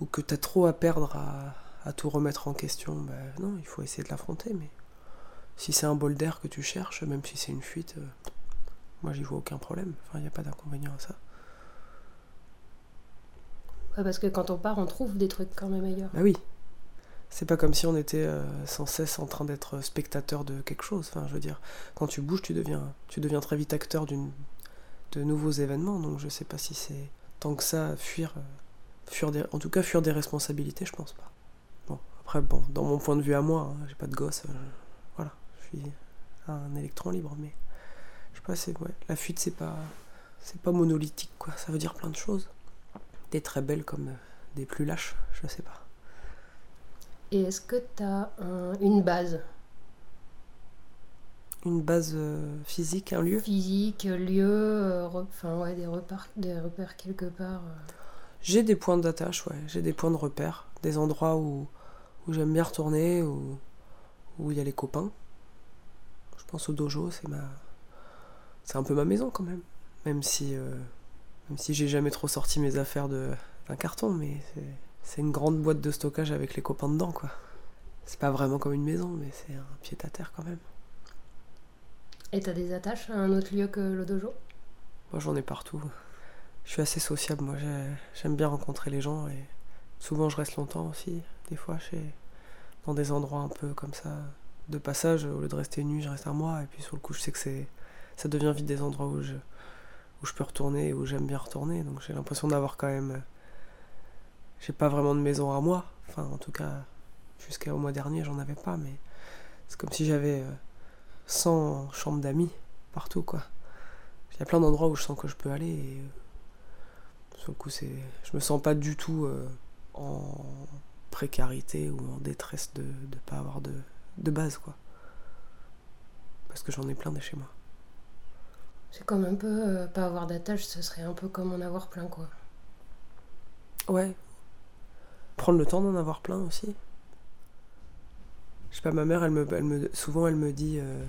ou que tu as trop à perdre à, à tout remettre en question, ben non, il faut essayer de l'affronter. Mais si c'est un bol d'air que tu cherches, même si c'est une fuite, euh, moi j'y vois aucun problème. Enfin, il n'y a pas d'inconvénient à ça. Ouais, parce que quand on part, on trouve des trucs quand même ailleurs. Bah oui. C'est pas comme si on était euh, sans cesse en train d'être spectateur de quelque chose. Enfin, je veux dire, quand tu bouges, tu deviens, tu deviens très vite acteur d'une, de nouveaux événements. Donc, je sais pas si c'est tant que ça fuir, euh, fuir des, en tout cas fuir des responsabilités, je pense pas. Bon, après, bon, dans mon point de vue à moi, hein, j'ai pas de gosse, euh, voilà, je suis un électron libre, mais je sais pas, c'est ouais, la fuite, c'est pas, c'est pas monolithique, quoi. Ça veut dire plein de choses. Des très belles comme euh, des plus lâches, je sais pas. Et est-ce que tu as une base? Une base euh, physique, un lieu? Physique, lieu, euh, re- enfin ouais, des repères, des repères quelque part euh. J'ai des points d'attache, ouais. J'ai des points de repère. Des endroits où, où j'aime bien retourner, où où il y a les copains. Je pense au dojo, c'est ma. C'est un peu ma maison quand même. Même si. euh, même si j'ai jamais trop sorti mes affaires d'un carton, mais c'est, c'est une grande boîte de stockage avec les copains dedans, quoi. C'est pas vraiment comme une maison, mais c'est un pied à terre quand même. Et t'as des attaches à un autre lieu que le dojo? Moi, j'en ai partout. Je suis assez sociable, moi. j'ai- J'aime bien rencontrer les gens et souvent je reste longtemps aussi. Des fois, chez... dans des endroits un peu comme ça, de passage, au lieu de rester nu, je reste un mois. Et puis sur le coup, je sais que c'est ça devient vite des endroits où je, où je peux retourner, où j'aime bien retourner. Donc j'ai l'impression d'avoir quand même. J'ai pas vraiment de maison à moi. Enfin, en tout cas, jusqu'au mois dernier, j'en avais pas. Mais c'est comme si j'avais euh, 100 chambres d'amis partout, quoi. Il y a plein d'endroits où je sens que je peux aller et euh, sur le coup c'est je me sens pas du tout euh, en précarité ou en détresse de ne pas avoir de, de base quoi. Parce que j'en ai plein de chez moi. C'est comme un peu euh, pas avoir d'attache, ce serait un peu comme en avoir plein quoi. Ouais. Prendre le temps d'en avoir plein aussi. Je sais pas, ma mère, elle me, elle me, souvent elle me dit. euh,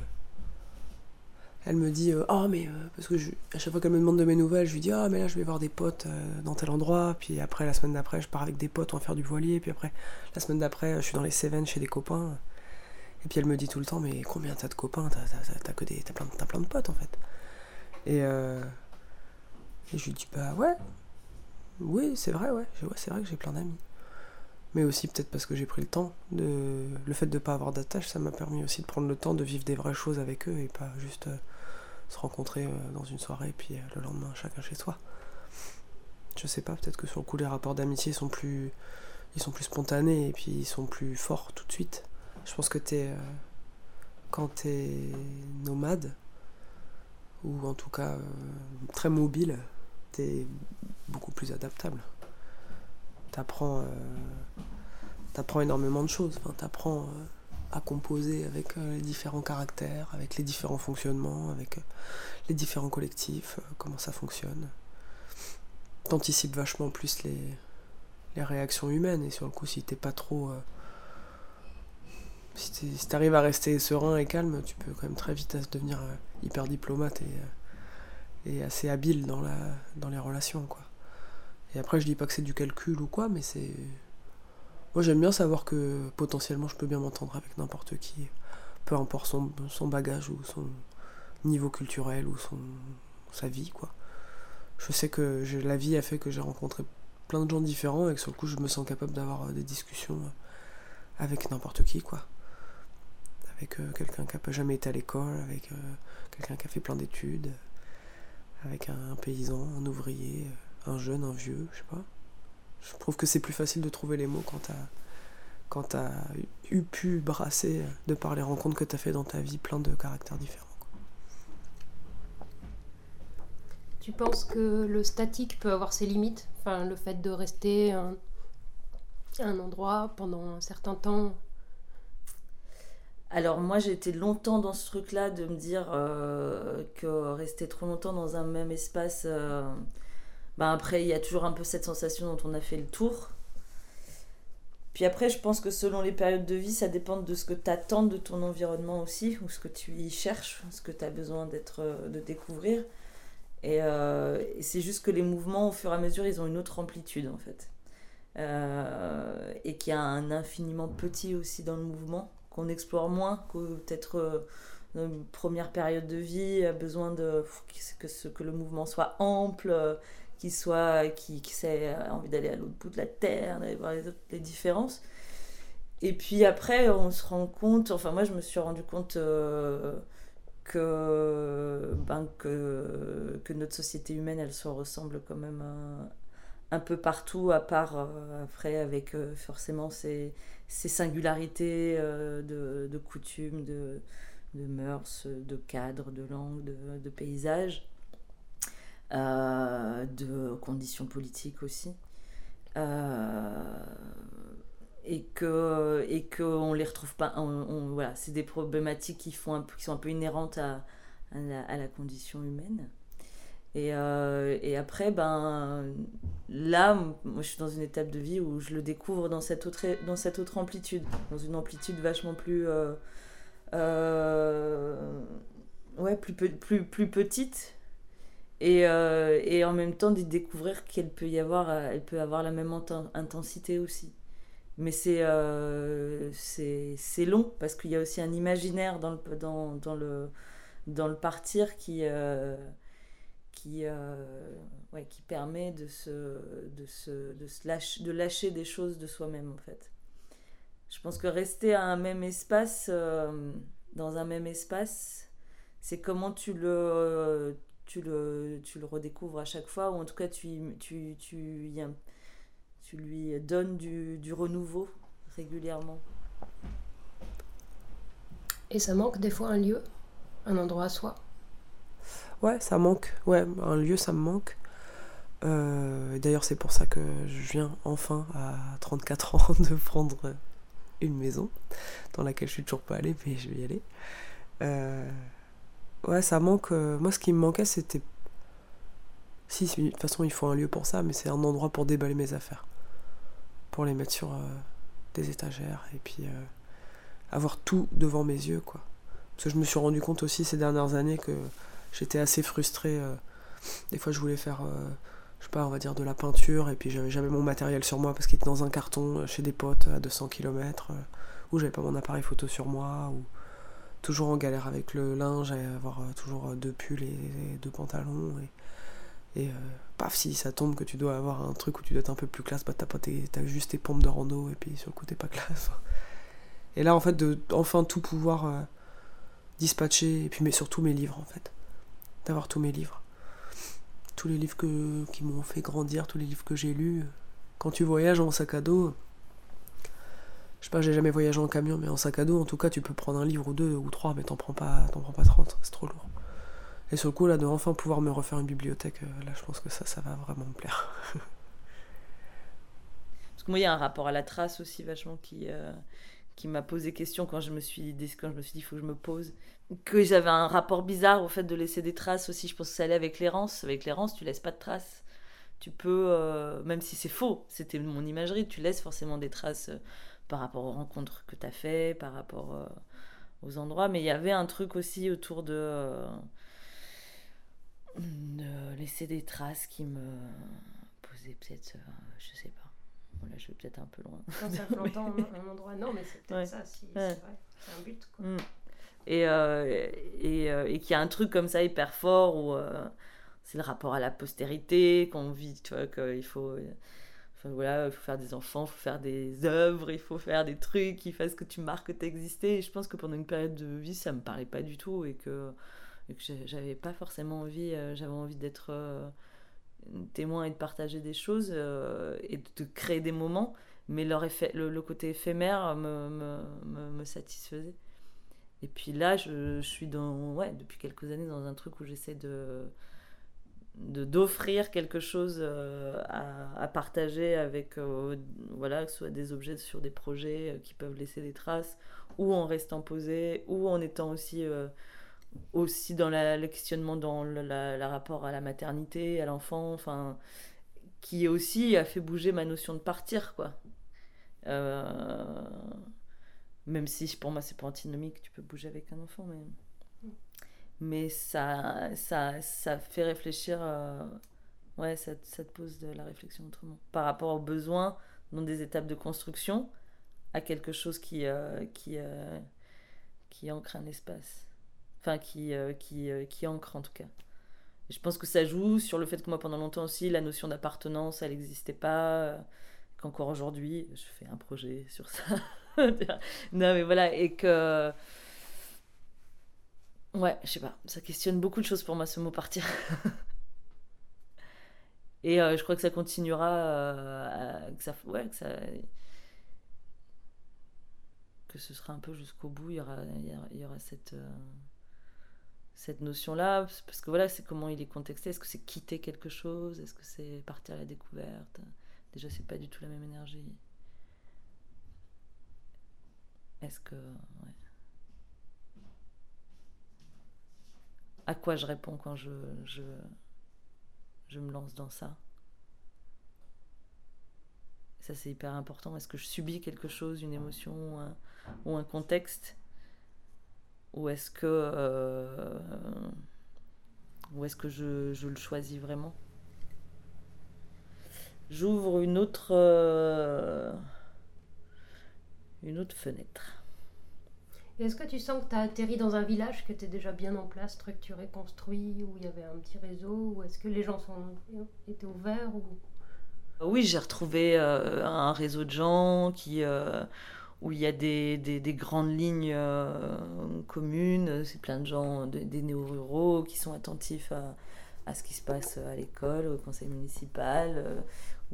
elle me dit euh, Ah, mais. euh, parce que à chaque fois qu'elle me demande de mes nouvelles, je lui dis Ah, mais là, je vais voir des potes euh, dans tel endroit. Puis après, la semaine d'après, je pars avec des potes, on va faire du voilier. Puis après, la semaine d'après, je suis dans les Cévennes chez des copains. Et puis elle me dit tout le temps Mais combien t'as de copains? T'as, que des, t'as, plein, plein de potes en fait. Et, euh, et je lui dis Bah ouais. Oui, c'est vrai, ouais. Ouais, c'est vrai que j'ai plein d'amis. Mais aussi peut-être parce que j'ai pris le temps. De... Le fait de ne pas avoir d'attache, ça m'a permis aussi de prendre le temps de vivre des vraies choses avec eux et pas juste euh, se rencontrer euh, dans une soirée et puis euh, le lendemain chacun chez soi. Je sais pas, peut-être que sur le coup les rapports d'amitié sont plus ils sont plus spontanés et puis ils sont plus forts tout de suite. Je pense que t'es quand t'es nomade ou en tout cas très mobile, t'es beaucoup plus adaptable. T'apprends, euh, t'apprends énormément de choses. Enfin, t'apprends euh, à composer avec euh, les différents caractères, avec les différents fonctionnements, avec les différents collectifs, comment ça fonctionne. T'anticipes vachement plus les, les réactions humaines et sur le coup, si t'es pas trop. si t'arrives à rester serein et calme, tu peux quand même très vite devenir hyper diplomate et, et assez habile dans, la, dans les relations, quoi. Et après, je dis pas que c'est du calcul ou quoi, mais c'est. Moi, j'aime bien savoir que potentiellement, je peux bien m'entendre avec n'importe qui, peu importe son, son bagage ou son niveau culturel ou son, sa vie, quoi. Je sais que la vie a fait que j'ai rencontré plein de gens différents et que sur le coup, je me sens capable d'avoir euh, des discussions euh, avec n'importe qui, quoi. Avec euh, quelqu'un qui n'a jamais été à l'école, avec quelqu'un qui a fait plein d'études, avec un, paysan, un ouvrier, un jeune, un vieux, je sais pas. Je trouve que c'est plus facile de trouver les mots quand t'as quand t'as eu pu brasser de par les rencontres que t'as fait dans ta vie plein de caractères différents. quoi. Tu penses que le statique peut avoir ses limites? Enfin, le fait de rester un- à un endroit pendant un certain temps? Alors moi j'ai été longtemps dans ce truc-là de me dire euh, que rester trop longtemps dans un même espace, euh, ben après, il y a toujours un peu cette sensation dont on a fait le tour. Puis après, je pense que selon les périodes de vie, ça dépend de ce que tu attends de ton environnement aussi, ou ce que tu y cherches, ce que tu as besoin d'être, de découvrir. Et, euh, et c'est juste que les mouvements, au fur et à mesure, ils ont une autre amplitude en fait. Euh, et qu'il y a un infiniment petit aussi dans le mouvement, qu'on explore moins que peut-être euh, une première période de vie a besoin de que, ce, que le mouvement soit ample, qu'il soit qui, qui ait envie d'aller à l'autre bout de la terre, d'aller voir les, différences. Et puis après, on se rend compte, enfin moi je me suis rendu compte euh, que, ben, que, que notre société humaine, elle se ressemble quand même un, peu partout, à part euh, après avec euh, forcément ces, ces singularités euh, de, de, coutumes, de, de, mœurs, de cadres, de langues, de, de paysages, de conditions politiques aussi. Et que et qu'on les retrouve pas on, voilà c'est des problématiques qui font qui sont un peu inhérentes à, à, la, condition humaine. Et, euh, et, après ben là moi je suis dans une étape de vie où je le découvre dans cette autre dans cette autre amplitude dans une amplitude vachement plus euh, euh, ouais plus, plus plus petite et, et en même temps d'y découvrir qu'elle peut y avoir elle peut avoir la même intensité aussi mais c'est euh, c'est long parce qu'il y a aussi un imaginaire dans le, dans, dans le, dans le partir qui, euh, qui, euh, ouais, qui permet de, se, de, se, de, se lâcher, de lâcher des choses de soi-même en fait. Je pense que rester à un même espace, euh, dans un même espace, c'est comment tu le, tu, le, tu le redécouvres à chaque fois, ou en tout cas tu, tu, tu y a, tu lui donnes du, du renouveau régulièrement. Et ça manque des fois un lieu, un endroit à soi? Ouais, ça manque. Ouais, un lieu, ça me manque. Euh, D'ailleurs, c'est pour ça que je viens enfin, à 34 <laughs> ans, de prendre une maison dans laquelle je suis toujours pas allée, mais je vais y aller. Euh, ouais, ça manque. Euh, moi, ce qui me manquait, c'était. Si, de toute façon, il faut un lieu pour ça, mais c'est un endroit pour déballer mes affaires pour les mettre sur euh, des étagères et puis euh, avoir tout devant mes yeux quoi. Parce que je me suis rendu compte aussi ces dernières années que j'étais assez frustré. Euh, des fois je voulais faire, je sais pas, on va dire de la peinture et puis j'avais jamais mon matériel sur moi parce qu'il était dans un carton chez des potes à 200 km ou j'avais pas mon appareil photo sur moi ou toujours en galère avec le linge, à avoir toujours deux pulls et deux pantalons et et euh, paf, si ça tombe que tu dois avoir un truc où tu dois être un peu plus classe, bah t'as, pas t'as juste tes pompes de rando et puis sur le coup t'es pas classe. <laughs> Et là en fait de enfin tout pouvoir euh, dispatcher, et puis mais surtout mes livres en fait. D'avoir tous mes livres. Tous les livres que, qui m'ont fait grandir, tous les livres que j'ai lus. Quand tu voyages en sac à dos, je sais pas, j'ai jamais voyagé en camion, mais en sac à dos, en tout cas, tu peux prendre un livre ou deux ou trois, mais t'en prends pas, t'en prends pas 30, c'est trop lourd. Et sur le coup, là, de enfin pouvoir me refaire une bibliothèque, euh, là, je pense que ça, ça va vraiment me plaire. <laughs> Parce que moi, il y a un rapport à la trace aussi, vachement, qui, euh, qui m'a posé question quand je me suis dit, quand je me suis dit, il faut que je me pose. Que j'avais un rapport bizarre au fait de laisser des traces aussi. Je pense que ça allait avec l'errance. Avec l'errance, tu laisses pas de traces. Tu peux, euh, même si c'est faux, c'était mon imagerie, tu laisses forcément des traces par rapport aux rencontres que tu as fait, par rapport aux endroits. Mais il y avait un truc aussi autour de de laisser des traces qui me posaient peut-être, euh, je sais pas. Bon, là, je vais peut-être un peu loin. Quand ça <laughs> fait longtemps un endroit, non, mais c'est peut-être ça, si, c'est vrai. C'est un but, quoi. Mm. Et, euh, et, euh, et qu'il y a un truc comme ça hyper fort où c'est le rapport à la postérité, qu'on vit, tu vois, qu'il faut. Voilà, il faut faire des enfants, il faut faire des œuvres, il faut faire des trucs qui fassent que tu marques que tu existé. Et je pense que pendant une période de vie, ça me parlait pas du tout et que et que j'avais pas forcément envie, euh, j'avais envie d'être euh, témoin et de partager des choses euh, et de, créer des moments, mais leur effet, le, côté éphémère me, me, me, satisfaisait. Et puis là, je, je, suis dans, ouais, depuis quelques années dans un truc où j'essaie de d'offrir quelque chose à, à, partager avec voilà que ce soit des objets sur des projets qui peuvent laisser des traces ou en restant posé ou en étant aussi aussi dans la, le questionnement dans le la, rapport à la maternité, à l'enfant, enfin, qui aussi a fait bouger ma notion de partir, quoi. Euh, même si pour moi c'est pas antinomique, tu peux bouger avec un enfant, mais, mais ça, ça, ça fait réfléchir, euh, ouais, ça, ça, te pose de la réflexion autrement. Par rapport aux besoins dans des étapes de construction, à quelque chose qui, euh, qui, qui ancre un espace. Enfin, qui, qui, qui ancre en tout cas. je pense que ça joue sur le fait que moi, pendant longtemps aussi, la notion d'appartenance, elle n'existait pas qu'encore aujourd'hui, je fais un projet sur ça. <laughs> non, mais voilà, et que. Ouais, je sais pas, ça questionne beaucoup de choses pour moi, ce mot partir. <laughs> et euh, je crois que ça continuera, euh, que ça. Ouais, que ça. Que ce sera un peu jusqu'au bout, il y aura, il y aura, cette. Euh, cette notion-là, parce que voilà, c'est comment il est contexté. Est-ce que c'est quitter quelque chose? Est-ce que c'est partir à la découverte? Déjà, c'est pas du tout la même énergie. Est-ce que. À quoi je réponds quand je, je, me lance dans ça? Ça, c'est hyper important. Est-ce que je subis quelque chose, une émotion ou un, contexte? Ou est-ce que. Euh, ou est-ce que je, je le choisis vraiment? J'ouvre une autre euh, une autre fenêtre. Est-ce que tu sens que tu as atterri dans un village qui était déjà bien en place, structuré, construit, où il y avait un petit réseau, ou est-ce que les gens sont, étaient ouverts ou... Oui, j'ai retrouvé euh, un réseau de gens qui, euh, où il y a des, des, des grandes lignes communes, c'est plein de gens, des néo-ruraux qui sont attentifs à, à, ce qui se passe à l'école, au conseil municipal,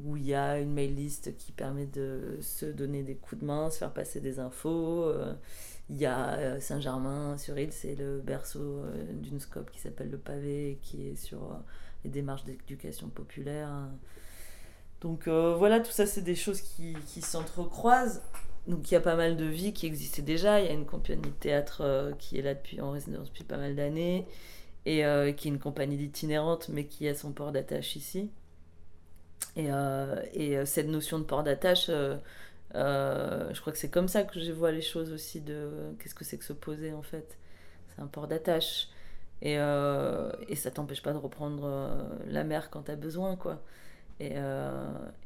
où il y a une mail list qui permet de se donner des coups de main, se faire passer des infos. Euh, il y a euh, Saint-Germain-sur-Île, c'est le berceau euh, d'une scope qui s'appelle le pavé, qui est sur les démarches d'éducation populaire. Donc voilà, tout ça, c'est des choses qui, qui s'entrecroisent. Donc il y a pas mal de vie qui existait déjà. Il y a une compagnie de théâtre qui est là depuis, en résidence depuis pas mal d'années, et qui est une compagnie itinérante, mais qui a son port d'attache ici. Et, euh, et euh, cette notion de port d'attache, euh, je crois que c'est comme ça que je vois les choses aussi de qu'est-ce que c'est que se poser en fait. C'est un port d'attache. Et, et ça t'empêche pas de reprendre la mer quand tu as besoin, quoi. Et,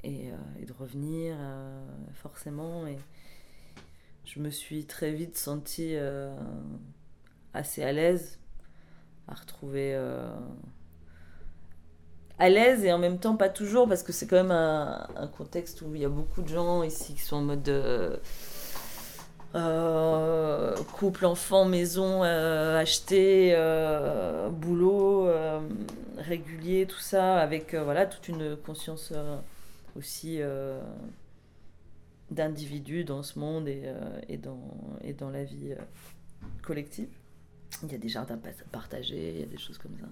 et, et, de revenir, forcément. Et je me suis très vite sentie assez à l'aise à retrouver à l'aise et en même temps pas toujours parce que c'est quand même un, contexte où il y a beaucoup de gens ici qui sont en mode euh, euh, couple, enfant, maison, euh, acheter, boulot régulier, tout ça avec voilà toute une conscience aussi d'individu dans ce monde et, et, dans, et dans la vie collective. Il y a des jardins partagés, il y a des choses comme ça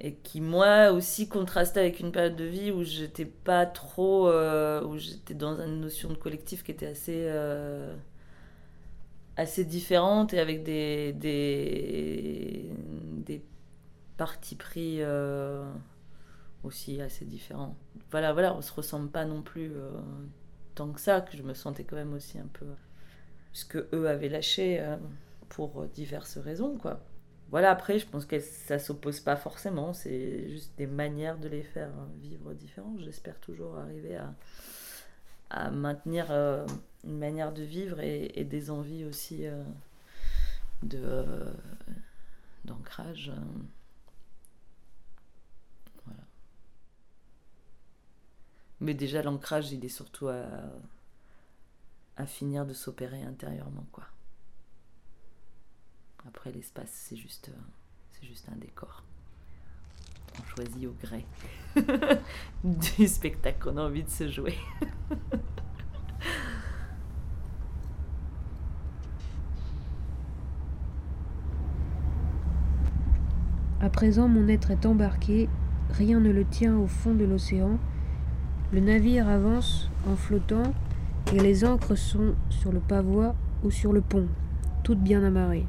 et qui moi aussi contrastait avec une période de vie où j'étais pas trop euh, où j'étais dans une notion de collectif qui était assez euh, assez différente et avec des des, des partis pris euh, aussi assez différents. Voilà voilà on se ressemble pas non plus tant que ça que je me sentais quand même aussi un peu ce que eux avaient lâché pour diverses raisons quoi voilà, après, je pense que ça s'oppose pas forcément, c'est juste des manières de les faire vivre différentes. J'espère toujours arriver à, maintenir euh, une manière de vivre et, des envies aussi euh, de euh, d'ancrage. Mais déjà, l'ancrage, il est surtout à, à finir de s'opérer intérieurement, quoi. Après, l'espace, c'est juste, euh, c'est juste un décor. On choisit au gré <laughs> du spectacle qu'on a envie de se jouer. à présent, mon être est embarqué, rien ne le tient au fond de l'océan. Le navire avance en flottant et les ancres sont sur le pavois ou sur le pont, toutes bien amarrées.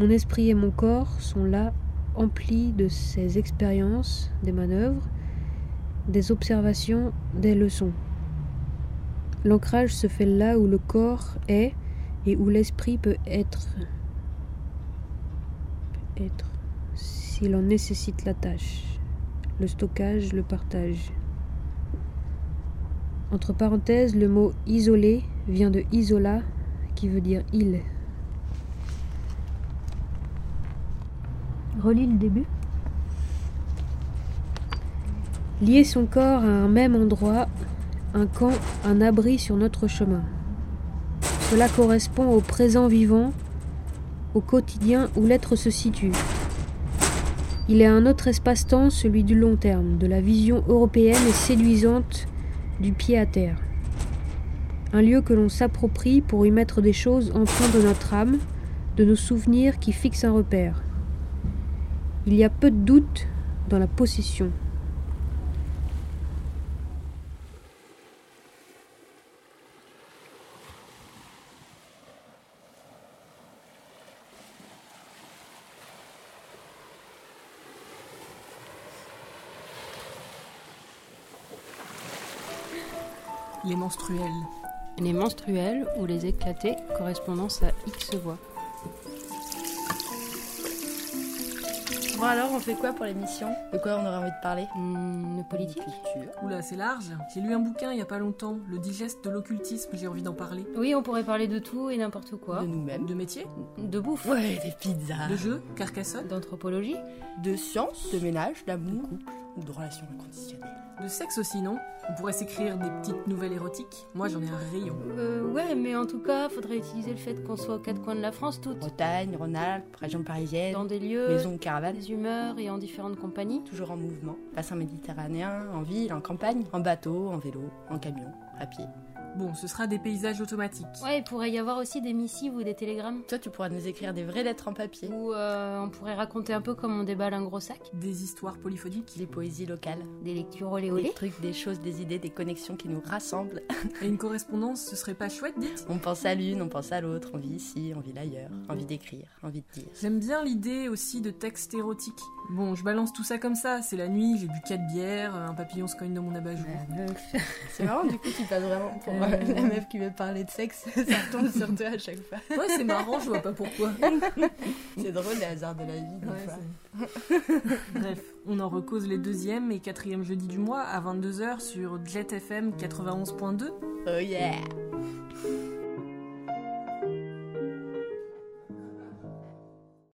Mon esprit et mon corps sont là, emplis de ces expériences, des manœuvres, des observations, des leçons. L'ancrage se fait là où le corps est et où l'esprit peut être. Être. S'il en nécessite la tâche. Le stockage, le partage. Entre parenthèses, le mot isolé vient de isola, qui veut dire île. Relis le début. Lier son corps à un même endroit, un camp, un abri sur notre chemin. Cela correspond au présent vivant, au quotidien où l'être se situe. Il est un autre espace-temps, celui du long terme, de la vision européenne et séduisante du pied à terre. Un lieu que l'on s'approprie pour y mettre des choses empreintes de notre âme, de nos souvenirs qui fixent un repère. Il y a peu de doute dans la possession. Les menstruels. Les menstruels ou les éclatés correspondant à X voix. Bon alors, on fait quoi pour l'émission? De quoi on aurait envie de parler? Hmm, le politique. Oula, c'est large. J'ai lu un bouquin il y a pas longtemps, Le digeste de l'occultisme, j'ai envie d'en parler. Oui, on pourrait parler de tout et n'importe quoi. De nous-mêmes. De métier De bouffe. Ouais, des pizzas. De jeu Carcassonne? D'anthropologie. De science, de ménage, d'amour, ou de relations inconditionnelles De sexe aussi, non? On pourrait s'écrire des petites nouvelles érotiques. Moi, j'en ai un rayon. Euh, ouais, mais en tout cas, faudrait utiliser le fait qu'on soit aux quatre coins de la France toutes. Bretagne, Rhône-Alpes, région parisienne, Dans des lieux, maison de caravane, des humeurs et en différentes compagnies. toujours en mouvement. Bassin méditerranéen, en ville, en campagne, en bateau, en vélo, en camion, à pied. Bon, ce sera des paysages automatiques. Ouais, il pourrait y avoir aussi des missives ou des télégrammes. Toi, tu pourras nous écrire des vraies lettres en papier. Ou euh, on pourrait raconter un peu comme on déballe un gros sac. Des histoires polyphoniques. Des poésies locales, Des lectures olé des trucs, des choses, des idées, des connexions qui nous rassemblent. Et une correspondance, ce serait pas chouette, dites On pense à l'une, on pense à l'autre, on vit ici, on vit ailleurs, envie d'écrire, envie de dire. J'aime bien l'idée aussi de textes érotiques. Bon, je balance tout ça comme ça. C'est la nuit, j'ai bu 4 bières, un papillon se cogne dans mon abat-jour. C'est marrant, du coup, tu passes vraiment pour Euh. la meuf qui veut parler de sexe. <laughs> Ça tombe sur toi à chaque fois. Ouais, c'est marrant, je vois pas pourquoi. <laughs> C'est drôle, les hasards de la vie, Ouais, Bref, on en recose les deuxième et quatrième jeudis du mois à 22h sur Jet FM 91.2. Oh yeah